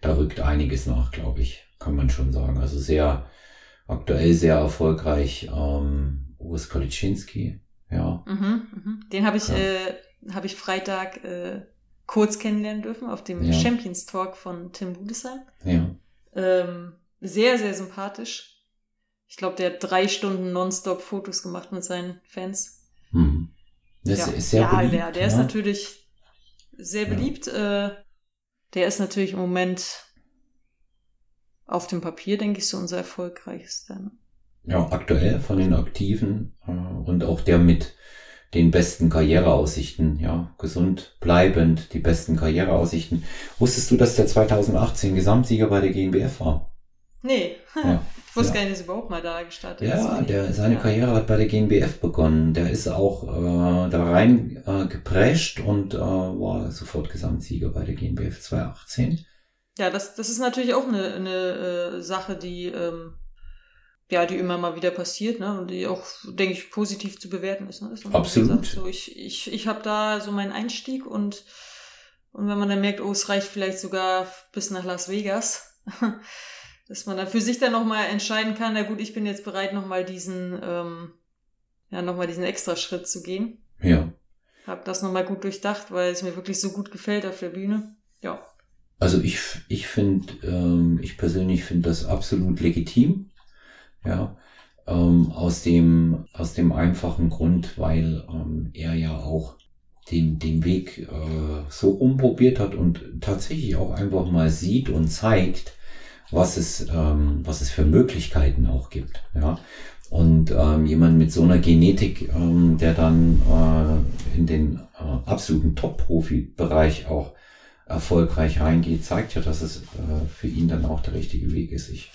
S1: da rückt einiges nach, glaube ich, kann man schon sagen. Also sehr aktuell sehr erfolgreich ähm, Urs Koliczynski, ja.
S2: Mhm, mhm. Den habe ich, ja. äh, hab ich Freitag äh, kurz kennenlernen dürfen auf dem ja. Champions Talk von Tim Budesheim.
S1: Ja.
S2: Ähm, sehr, sehr sympathisch ich glaube, der hat drei Stunden nonstop Fotos gemacht mit seinen Fans.
S1: Hm. Das ja. ist sehr
S2: ja,
S1: beliebt.
S2: Der, der ja. ist natürlich sehr beliebt. Ja. Äh, der ist natürlich im Moment auf dem Papier, denke ich, so unser erfolgreichster. Ne?
S1: Ja, aktuell von den Aktiven äh, und auch der mit den besten Karriereaussichten, ja, gesund bleibend, die besten Karriereaussichten. Wusstest du, dass der 2018 Gesamtsieger bei der GmbF war?
S2: Nee. Ja. Ich wusste ja. gar nicht, dass überhaupt mal da gestartet
S1: Ja, ist. der, seine ja. Karriere hat bei der GNBF begonnen. Der ist auch äh, da rein äh, geprescht und äh, war sofort Gesamtsieger bei der GNBF 2018.
S2: Ja, das, das ist natürlich auch eine, eine äh, Sache, die, ähm, ja, die immer mal wieder passiert, ne? Und die auch, denke ich, positiv zu bewerten ist. Ne? ist
S1: Absolut.
S2: So, ich ich, ich habe da so meinen Einstieg und, und wenn man dann merkt, oh, es reicht vielleicht sogar bis nach Las Vegas. dass man dann für sich dann nochmal entscheiden kann, na gut, ich bin jetzt bereit, nochmal diesen, ähm, ja, nochmal diesen extra Schritt zu gehen.
S1: Ja.
S2: Hab das nochmal gut durchdacht, weil es mir wirklich so gut gefällt auf der Bühne. Ja.
S1: Also ich, ich finde, ähm, ich persönlich finde das absolut legitim. Ja. Ähm, aus dem, aus dem einfachen Grund, weil ähm, er ja auch den, den Weg äh, so rumprobiert hat und tatsächlich auch einfach mal sieht und zeigt, was es, ähm, was es für Möglichkeiten auch gibt. Ja. Und ähm, jemand mit so einer Genetik, ähm, der dann äh, in den äh, absoluten Top-Profi-Bereich auch erfolgreich reingeht, zeigt ja, dass es äh, für ihn dann auch der richtige Weg ist. Ich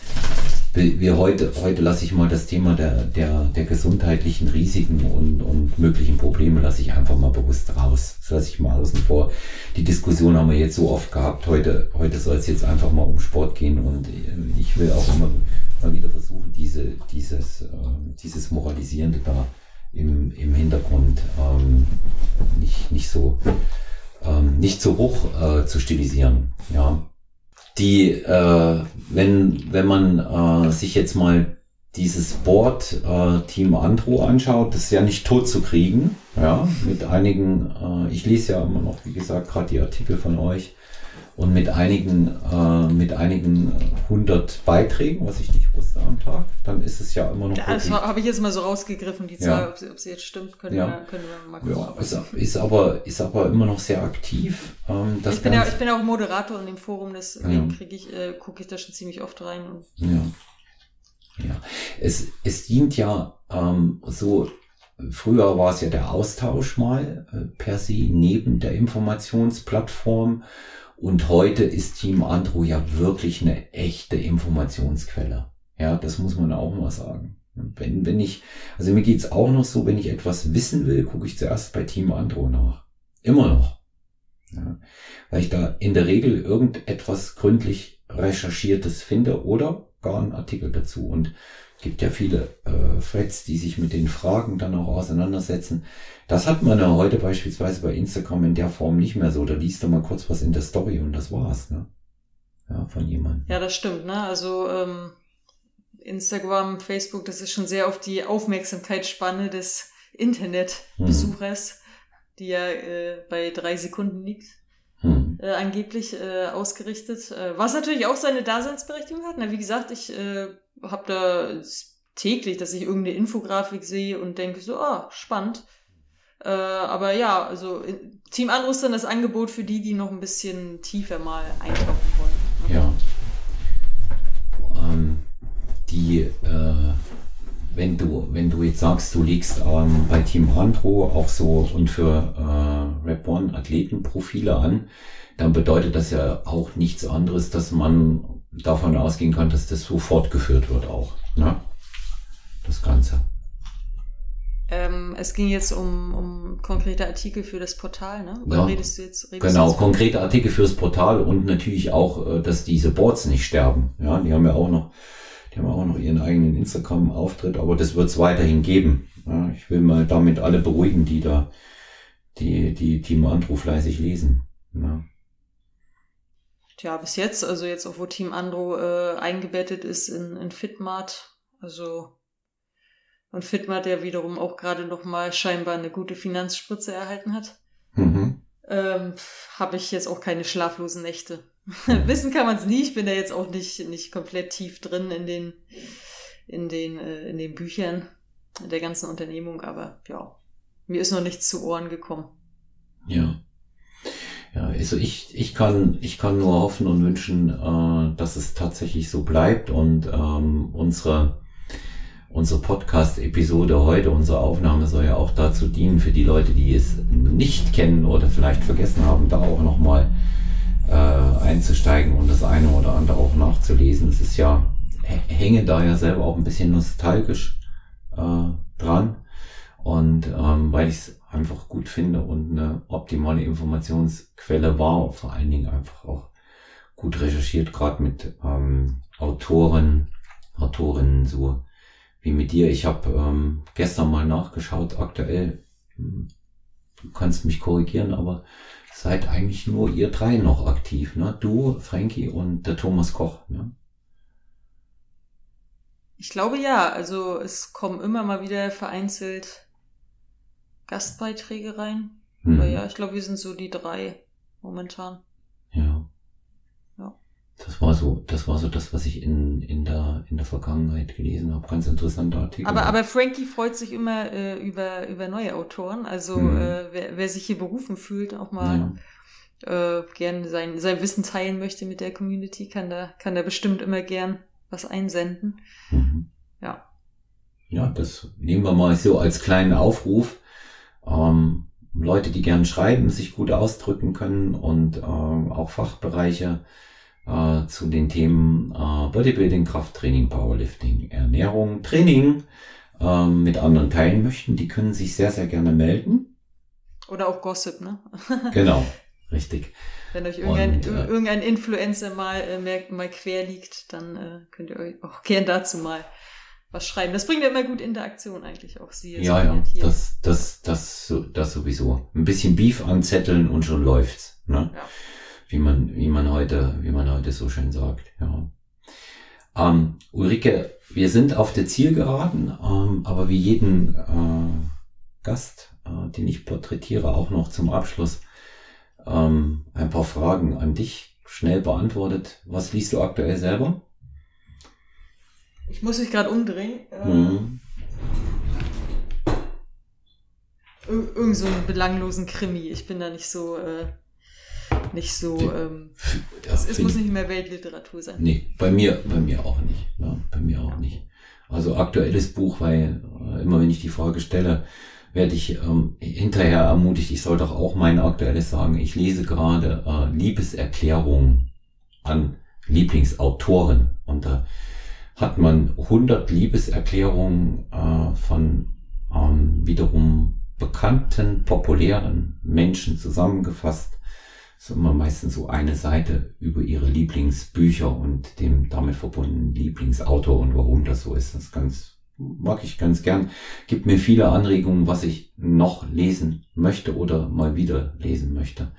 S1: wir heute, heute lasse ich mal das Thema der, der, der gesundheitlichen Risiken und, und möglichen Probleme lasse ich einfach mal bewusst raus. Das lasse ich mal außen vor. Die Diskussion haben wir jetzt so oft gehabt. Heute, heute soll es jetzt einfach mal um Sport gehen und ich will auch immer mal wieder versuchen, diese, dieses, äh, dieses Moralisierende da im, im Hintergrund ähm, nicht, nicht so ähm, nicht zu hoch äh, zu stilisieren. Ja, die, äh, wenn wenn man äh, sich jetzt mal dieses Board äh, Team Andro anschaut, das ist ja nicht tot zu kriegen. Ja, mit einigen, äh, ich lese ja immer noch, wie gesagt, gerade die Artikel von euch und mit einigen, äh, mit einigen hundert Beiträgen, was ich nicht wusste am Tag, dann ist es ja immer noch.
S2: Ja, das habe ich jetzt mal so rausgegriffen, die Zahl, ja. ob, sie, ob, sie, jetzt stimmt, können, ja. wir, können wir mal
S1: gucken. Ja, ist, ist, aber, ist aber immer noch sehr aktiv.
S2: Ähm, ich, bin ja, ich bin auch Moderator in dem Forum, deswegen ja. ich, äh, gucke ich da schon ziemlich oft rein.
S1: ja. Ja, es, es dient ja ähm, so Früher war es ja der Austausch mal äh, per se neben der Informationsplattform und heute ist Team Andro ja wirklich eine echte Informationsquelle. Ja, das muss man auch mal sagen. Wenn, wenn ich, also mir geht's auch noch so, wenn ich etwas wissen will, gucke ich zuerst bei Team Andro nach. Immer noch. Ja, weil ich da in der Regel irgendetwas gründlich recherchiertes finde oder gar einen Artikel dazu. Und gibt ja viele äh, Threads, die sich mit den Fragen dann auch auseinandersetzen. Das hat man ja heute beispielsweise bei Instagram in der Form nicht mehr so. Da liest du mal kurz was in der Story und das war's, ne? Ja, von jemandem.
S2: Ja, das stimmt, ne? Also ähm, Instagram, Facebook, das ist schon sehr auf die Aufmerksamkeitsspanne des Internetbesuchers, hm. die ja äh, bei drei Sekunden liegt. Hm. Äh, angeblich äh, ausgerichtet. Äh, was natürlich auch seine Daseinsberechtigung hat. Na, wie gesagt, ich äh, habe da täglich, dass ich irgendeine Infografik sehe und denke so, ah, spannend. Äh, aber ja, also Team Andro ist dann das Angebot für die, die noch ein bisschen tiefer mal eintauchen wollen.
S1: Ne? Ja. Ähm, die, äh, wenn du, wenn du jetzt sagst, du legst ähm, bei Team Andro auch so und für äh, Rap One Athletenprofile an, dann bedeutet das ja auch nichts anderes, dass man davon ausgehen kann, dass das so fortgeführt wird auch. Ne? Das Ganze.
S2: Ähm, es ging jetzt um, um konkrete Artikel für das Portal, ne?
S1: Oder ja,
S2: redest
S1: du jetzt? Redest genau, du jetzt konkrete Artikel fürs Portal und natürlich auch, äh, dass diese Boards nicht sterben. Ja, die haben ja auch noch, die haben auch noch ihren eigenen Instagram-Auftritt, aber das wird es weiterhin geben. Ja, ich will mal damit alle beruhigen, die da, die, die Team Andro fleißig lesen. Ja.
S2: Tja, bis jetzt, also jetzt auch wo Team Andro äh, eingebettet ist in, in Fitmart, also und Fitmart der wiederum auch gerade noch mal scheinbar eine gute Finanzspritze erhalten hat, mhm. ähm, habe ich jetzt auch keine schlaflosen Nächte. Wissen kann man es nie. Ich bin da jetzt auch nicht nicht komplett tief drin in den in den äh, in den Büchern der ganzen Unternehmung, aber ja, mir ist noch nichts zu Ohren gekommen.
S1: Ja. Ja, also ich, ich kann, ich kann nur hoffen und wünschen, äh, dass es tatsächlich so bleibt und ähm, unsere, unsere Podcast-Episode heute, unsere Aufnahme soll ja auch dazu dienen, für die Leute, die es nicht kennen oder vielleicht vergessen haben, da auch nochmal äh, einzusteigen und das eine oder andere auch nachzulesen. Es ist ja, hänge da ja selber auch ein bisschen nostalgisch äh, dran. Und ähm, weil ich es einfach gut finde und eine optimale Informationsquelle war, vor allen Dingen einfach auch gut recherchiert, gerade mit ähm, Autoren, Autorinnen so wie mit dir. Ich habe ähm, gestern mal nachgeschaut, aktuell, hm, du kannst mich korrigieren, aber seid eigentlich nur ihr drei noch aktiv, ne? Du, Frankie und der Thomas Koch, ne?
S2: Ich glaube ja, also es kommen immer mal wieder vereinzelt Gastbeiträge rein. Hm. Aber ja, ich glaube, wir sind so die drei momentan.
S1: Ja. Ja. Das war so, das war so das, was ich in, in der, in der Vergangenheit gelesen habe. Ganz interessanter Artikel.
S2: Aber, aber Frankie freut sich immer äh, über, über neue Autoren. Also hm. äh, wer, wer sich hier berufen fühlt, auch mal ja. äh, gern sein, sein Wissen teilen möchte mit der Community, kann da, kann da bestimmt immer gern was einsenden. Mhm. Ja.
S1: Ja, das nehmen wir mal so als kleinen Aufruf ähm, Leute, die gern schreiben, sich gut ausdrücken können und äh, auch Fachbereiche äh, zu den Themen äh, Bodybuilding, Krafttraining, Powerlifting, Ernährung, Training äh, mit anderen teilen möchten, die können sich sehr, sehr gerne melden.
S2: Oder auch Gossip, ne?
S1: genau, richtig.
S2: Wenn euch irgendein, und, äh, irgendein Influencer mal, äh, mal quer liegt, dann äh, könnt ihr euch auch gern dazu mal was schreiben. Das bringt ja immer gut Interaktion eigentlich auch. Sie
S1: ja, ja, das, das, das, das sowieso. Ein bisschen Beef anzetteln und schon läuft's. Ne? Ja. Wie man, wie man heute, wie man heute so schön sagt. Ja. Ähm, Ulrike, wir sind auf der Zielgeraden, ähm, aber wie jeden äh, Gast, äh, den ich porträtiere, auch noch zum Abschluss ähm, ein paar Fragen an dich schnell beantwortet. Was liest du aktuell selber?
S2: Ich muss mich gerade umdrehen. Mhm. Irgend so einen belanglosen Krimi. Ich bin da nicht so, äh, nicht so, ähm, ja, es, es muss nicht mehr Weltliteratur sein.
S1: Nee, bei mir, bei mir auch nicht. Ne? Bei mir auch nicht. Also aktuelles Buch, weil äh, immer wenn ich die Frage stelle, werde ich ähm, hinterher ermutigt, ich soll doch auch mein aktuelles sagen. Ich lese gerade äh, Liebeserklärungen an Lieblingsautoren und da hat man 100 Liebeserklärungen äh, von ähm, wiederum bekannten, populären Menschen zusammengefasst. Das ist immer meistens so eine Seite über ihre Lieblingsbücher und dem damit verbundenen Lieblingsautor und warum das so ist. Das ganz mag ich ganz gern. Gibt mir viele Anregungen, was ich noch lesen möchte oder mal wieder lesen möchte.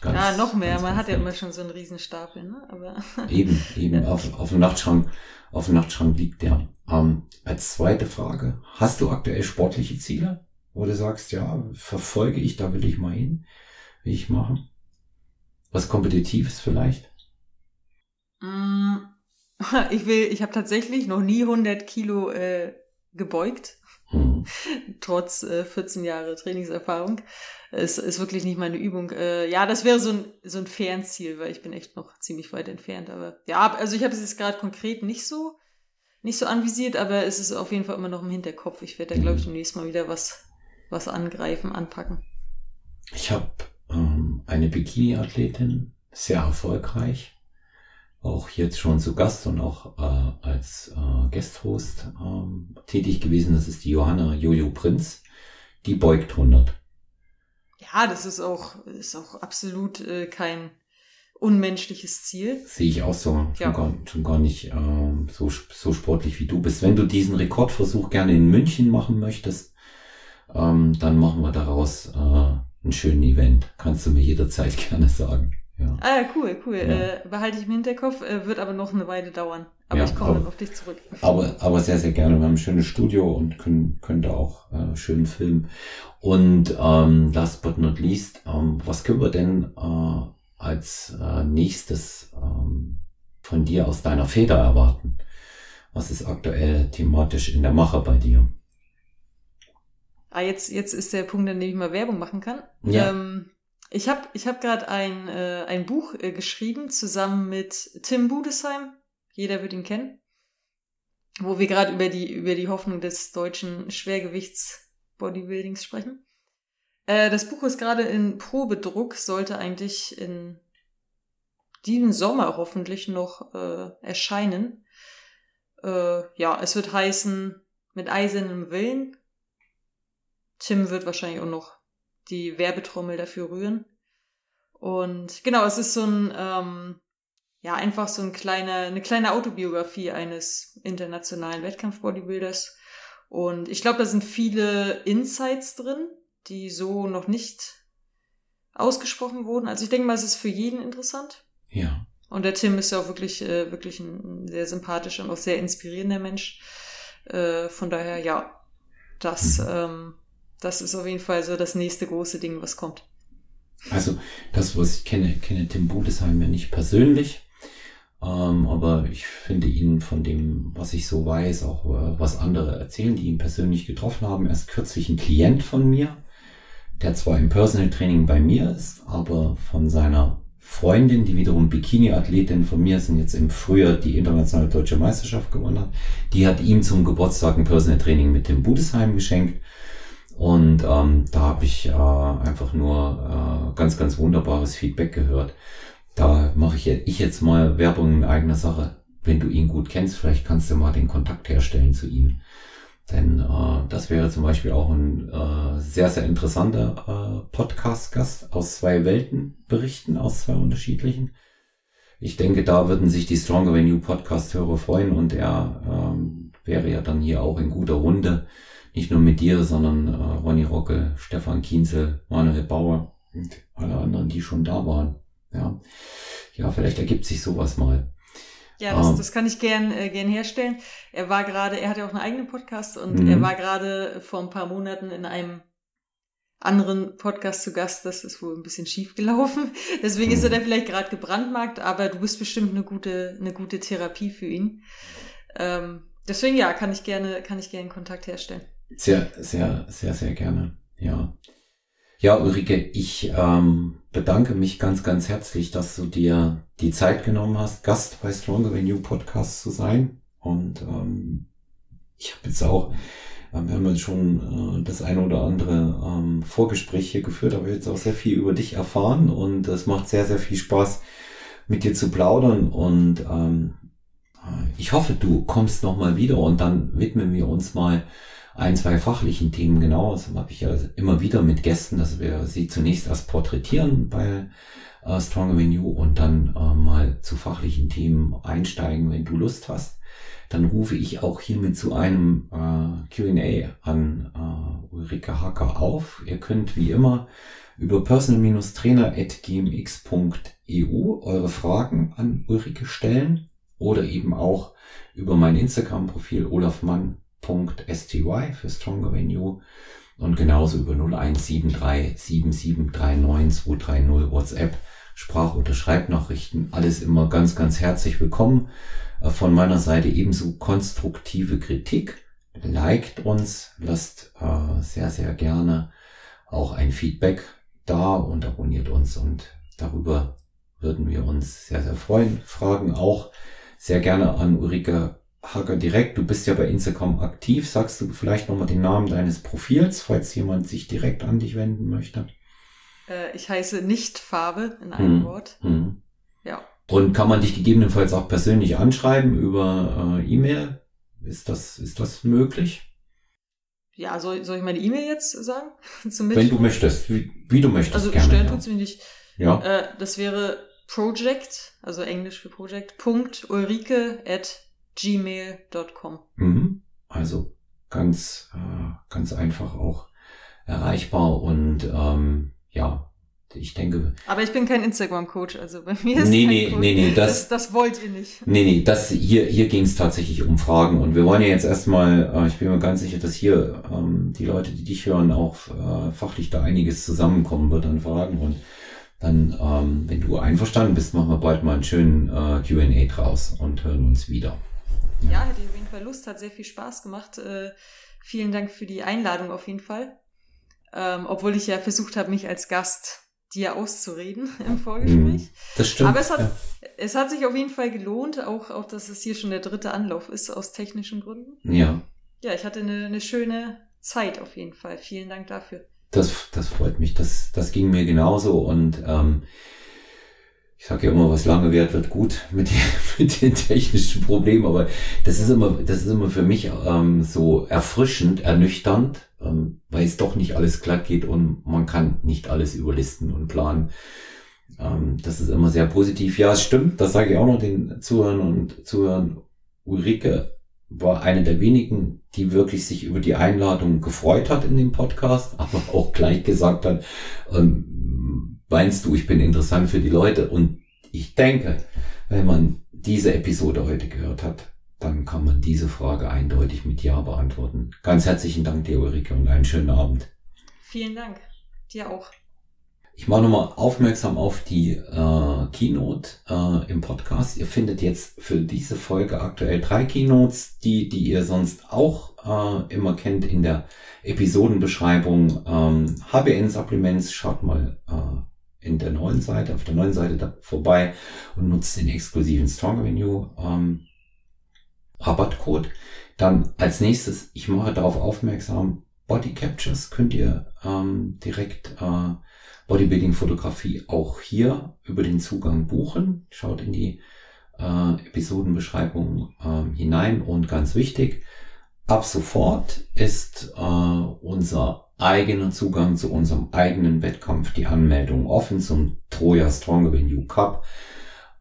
S2: Ganz, ja, noch mehr. Man hat ja immer schon so einen Riesenstapel, ne? Aber
S1: eben, eben ja. auf, auf dem Nachtschrank, auf dem Nachtschrank liegt der. Ähm, als zweite Frage, hast du aktuell sportliche Ziele? Wo du sagst, ja, verfolge ich, da will ich mal hin, wie ich mache? Was Kompetitives vielleicht?
S2: Mm, ich will, ich habe tatsächlich noch nie 100 Kilo äh, gebeugt. trotz äh, 14 Jahre Trainingserfahrung. Es ist wirklich nicht meine Übung. Äh, ja, das wäre so ein, so ein Fernziel, weil ich bin echt noch ziemlich weit entfernt. Aber ja, also ich habe es jetzt gerade konkret nicht so, nicht so anvisiert, aber es ist auf jeden Fall immer noch im Hinterkopf. Ich werde da, glaube ich, demnächst mal wieder was, was angreifen, anpacken.
S1: Ich habe ähm, eine Bikini-Athletin, sehr erfolgreich, auch jetzt schon zu Gast und auch äh, als äh, Guest-Host äh, tätig gewesen. Das ist die Johanna Jojo Prinz. Die beugt 100.
S2: Ja, das ist auch, ist auch absolut äh, kein unmenschliches Ziel.
S1: Sehe ich auch so. Schon, ja. gar, schon gar nicht äh, so, so sportlich wie du bist. Wenn du diesen Rekordversuch gerne in München machen möchtest, ähm, dann machen wir daraus äh, einen schönen Event. Kannst du mir jederzeit gerne sagen. Ja.
S2: Ah, cool, cool. Ja. Äh, behalte ich im Hinterkopf, äh, wird aber noch eine Weile dauern. Aber ja, ich komme dann auf dich zurück.
S1: Aber, aber sehr, sehr gerne. Wir haben ein schönes Studio und können, können da auch äh, schön filmen. Und ähm, last but not least, ähm, was können wir denn äh, als äh, nächstes ähm, von dir aus deiner Feder erwarten? Was ist aktuell thematisch in der Mache bei dir?
S2: Ah, jetzt, jetzt ist der Punkt, an dem ich mal Werbung machen kann. Ja. Ähm, ich habe ich hab gerade ein, äh, ein Buch äh, geschrieben, zusammen mit Tim Budesheim. Jeder wird ihn kennen. Wo wir gerade über die, über die Hoffnung des deutschen Schwergewichts-Bodybuildings sprechen. Äh, das Buch ist gerade in Probedruck, sollte eigentlich in diesem Sommer hoffentlich noch äh, erscheinen. Äh, ja, es wird heißen, mit eisernem Willen. Tim wird wahrscheinlich auch noch die Werbetrommel dafür rühren. Und genau, es ist so ein, ähm, ja, einfach so ein kleiner, eine kleine Autobiografie eines internationalen Wettkampf-Bodybuilders. Und ich glaube, da sind viele Insights drin, die so noch nicht ausgesprochen wurden. Also ich denke mal, es ist für jeden interessant.
S1: Ja.
S2: Und der Tim ist ja auch wirklich, äh, wirklich ein sehr sympathischer und auch sehr inspirierender Mensch. Äh, von daher, ja, das, mhm. ähm, das ist auf jeden Fall so das nächste große Ding, was kommt.
S1: Also das, was ich kenne, kenne Tim Budesheim ja nicht persönlich, ähm, aber ich finde ihn von dem, was ich so weiß, auch äh, was andere erzählen, die ihn persönlich getroffen haben. Erst kürzlich ein Klient von mir, der zwar im Personal Training bei mir ist, aber von seiner Freundin, die wiederum Bikini-Athletin von mir ist und jetzt im Frühjahr die internationale deutsche Meisterschaft gewonnen hat, die hat ihm zum Geburtstag ein Personal Training mit dem Budesheim geschenkt. Und ähm, da habe ich äh, einfach nur äh, ganz, ganz wunderbares Feedback gehört. Da mache ich, ich jetzt mal Werbung in eigener Sache. Wenn du ihn gut kennst, vielleicht kannst du mal den Kontakt herstellen zu ihm. Denn äh, das wäre zum Beispiel auch ein äh, sehr, sehr interessanter äh, Podcast-Gast aus zwei Welten berichten, aus zwei unterschiedlichen. ich denke, da würden sich die Stronger You Podcast-Hörer freuen und er ähm, wäre ja dann hier auch in guter Runde. Nicht nur mit dir, sondern äh, Ronny Rocke, Stefan Kienzel, Manuel Bauer und alle anderen, die schon da waren. Ja, ja vielleicht ergibt sich sowas mal.
S2: Ja, das, ähm. das kann ich gern, äh, gern herstellen. Er war gerade, er hat ja auch einen eigenen Podcast und er mhm. war gerade vor ein paar Monaten in einem anderen Podcast zu Gast. Das ist wohl ein bisschen schief gelaufen. Deswegen ist er da vielleicht gerade gebrandmarkt, aber du bist bestimmt eine gute, eine gute Therapie für ihn. Ähm, deswegen ja, kann ich gerne, kann ich gerne Kontakt herstellen.
S1: Sehr, sehr, sehr, sehr gerne. Ja. Ja, Ulrike, ich ähm, bedanke mich ganz, ganz herzlich, dass du dir die Zeit genommen hast, Gast bei Stronger Than You Podcast zu sein. Und ähm, ich habe jetzt auch wir haben jetzt schon äh, das eine oder andere ähm, Vorgespräch hier geführt, aber jetzt auch sehr viel über dich erfahren und es macht sehr, sehr viel Spaß, mit dir zu plaudern und ähm, ich hoffe, du kommst nochmal wieder und dann widmen wir uns mal ein, zwei fachlichen Themen genau. Das habe ich ja immer wieder mit Gästen, dass wir sie zunächst erst porträtieren bei äh, Strong Avenue und dann äh, mal zu fachlichen Themen einsteigen, wenn du Lust hast dann rufe ich auch hiermit zu einem äh, QA an äh, Ulrike Hacker auf. Ihr könnt wie immer über personal-trainer.gmx.eu eure Fragen an Ulrike stellen oder eben auch über mein Instagram-Profil olafmann.sty für Stronger Venue und genauso über 0173 7739 230 WhatsApp, Sprach- oder Schreibnachrichten. Alles immer ganz, ganz herzlich willkommen. Äh, von meiner Seite ebenso konstruktive Kritik. Liked uns, lasst äh, sehr, sehr gerne auch ein Feedback da und abonniert uns und darüber würden wir uns sehr, sehr freuen. Fragen auch sehr gerne an Ulrike Hager direkt. Du bist ja bei Instagram aktiv. Sagst du vielleicht nochmal den Namen deines Profils, falls jemand sich direkt an dich wenden möchte?
S2: Äh, ich heiße nicht Farbe in einem hm. Wort. Hm.
S1: Ja. Und kann man dich gegebenenfalls auch persönlich anschreiben über äh, E-Mail? Ist das, ist das möglich?
S2: Ja, soll, soll ich meine E-Mail jetzt sagen?
S1: Wenn du möchtest, wie, wie du möchtest.
S2: Also gerne, stellen ja. tut's mir nicht. Ja. Äh, das wäre project, also Englisch für project, Punkt Ulrike at gmail.com.
S1: Mhm. Also ganz, äh, ganz einfach auch erreichbar und ähm, ja, ich denke.
S2: Aber ich bin kein Instagram-Coach, also bei mir
S1: ist nee, nee, nee, nee,
S2: das, das, das wollt ihr nicht.
S1: Nee, nee, das hier, hier ging es tatsächlich um Fragen und wir wollen ja jetzt erstmal, äh, ich bin mir ganz sicher, dass hier ähm, die Leute, die dich hören, auch äh, fachlich da einiges zusammenkommen wird an Fragen und dann, ähm, wenn du einverstanden bist, machen wir bald mal einen schönen äh, Q&A draus und hören uns wieder.
S2: Ja. hätte ich auf jeden Fall Lust, hat sehr viel Spaß gemacht. Äh, vielen Dank für die Einladung auf jeden Fall. Ähm, obwohl ich ja versucht habe, mich als Gast dir auszureden im Vorgespräch. Mhm.
S1: Das stimmt.
S2: Aber es hat, ja. es hat sich auf jeden Fall gelohnt, auch, auch, dass es hier schon der dritte Anlauf ist, aus technischen Gründen.
S1: Ja.
S2: Ja, ich hatte eine, eine schöne Zeit auf jeden Fall. Vielen Dank dafür.
S1: Das, das freut mich. Das, das ging mir genauso und ähm, ich sage ja immer, was lange währt, wird gut mit, den, mit den technischen Problemen, aber das ist immer, das ist immer für mich ähm, so erfrischend, ernüchternd, ähm, weil es doch nicht alles glatt geht und man kann nicht alles überlisten und planen. Ähm, das ist immer sehr positiv. Ja, es stimmt, das sage ich auch noch den Zuhörern und Zuhörern. Ulrike war eine der wenigen, die wirklich sich über die Einladung gefreut hat in dem Podcast, aber auch gleich gesagt hat, ähm, meinst du, ich bin interessant für die Leute? Und ich denke, wenn man diese Episode heute gehört hat, dann kann man diese Frage eindeutig mit Ja beantworten. Ganz herzlichen Dank dir, Ulrike, und einen schönen Abend.
S2: Vielen Dank. Dir auch.
S1: Ich mache nochmal aufmerksam auf die äh, Keynote äh, im Podcast. Ihr findet jetzt für diese Folge aktuell drei Keynotes, die, die ihr sonst auch äh, immer kennt in der Episodenbeschreibung. Ähm, HBN Supplements, schaut mal äh, in der neuen Seite, auf der neuen Seite da vorbei und nutzt den exklusiven Strong Avenue ähm, Rabattcode. Dann als nächstes, ich mache darauf aufmerksam, Body Captures könnt ihr ähm, direkt äh, Bodybuilding-Fotografie auch hier über den Zugang buchen. Schaut in die äh, Episodenbeschreibung äh, hinein und ganz wichtig, ab sofort ist äh, unser eigener Zugang zu unserem eigenen Wettkampf, die Anmeldung offen zum Troja Stronger Than You Cup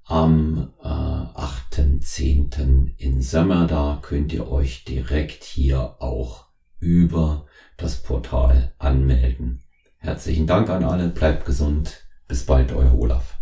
S1: am äh, 8.10. in Sömmerda könnt ihr euch direkt hier auch über das Portal anmelden. Herzlichen Dank an alle, bleibt gesund, bis bald, euer Olaf.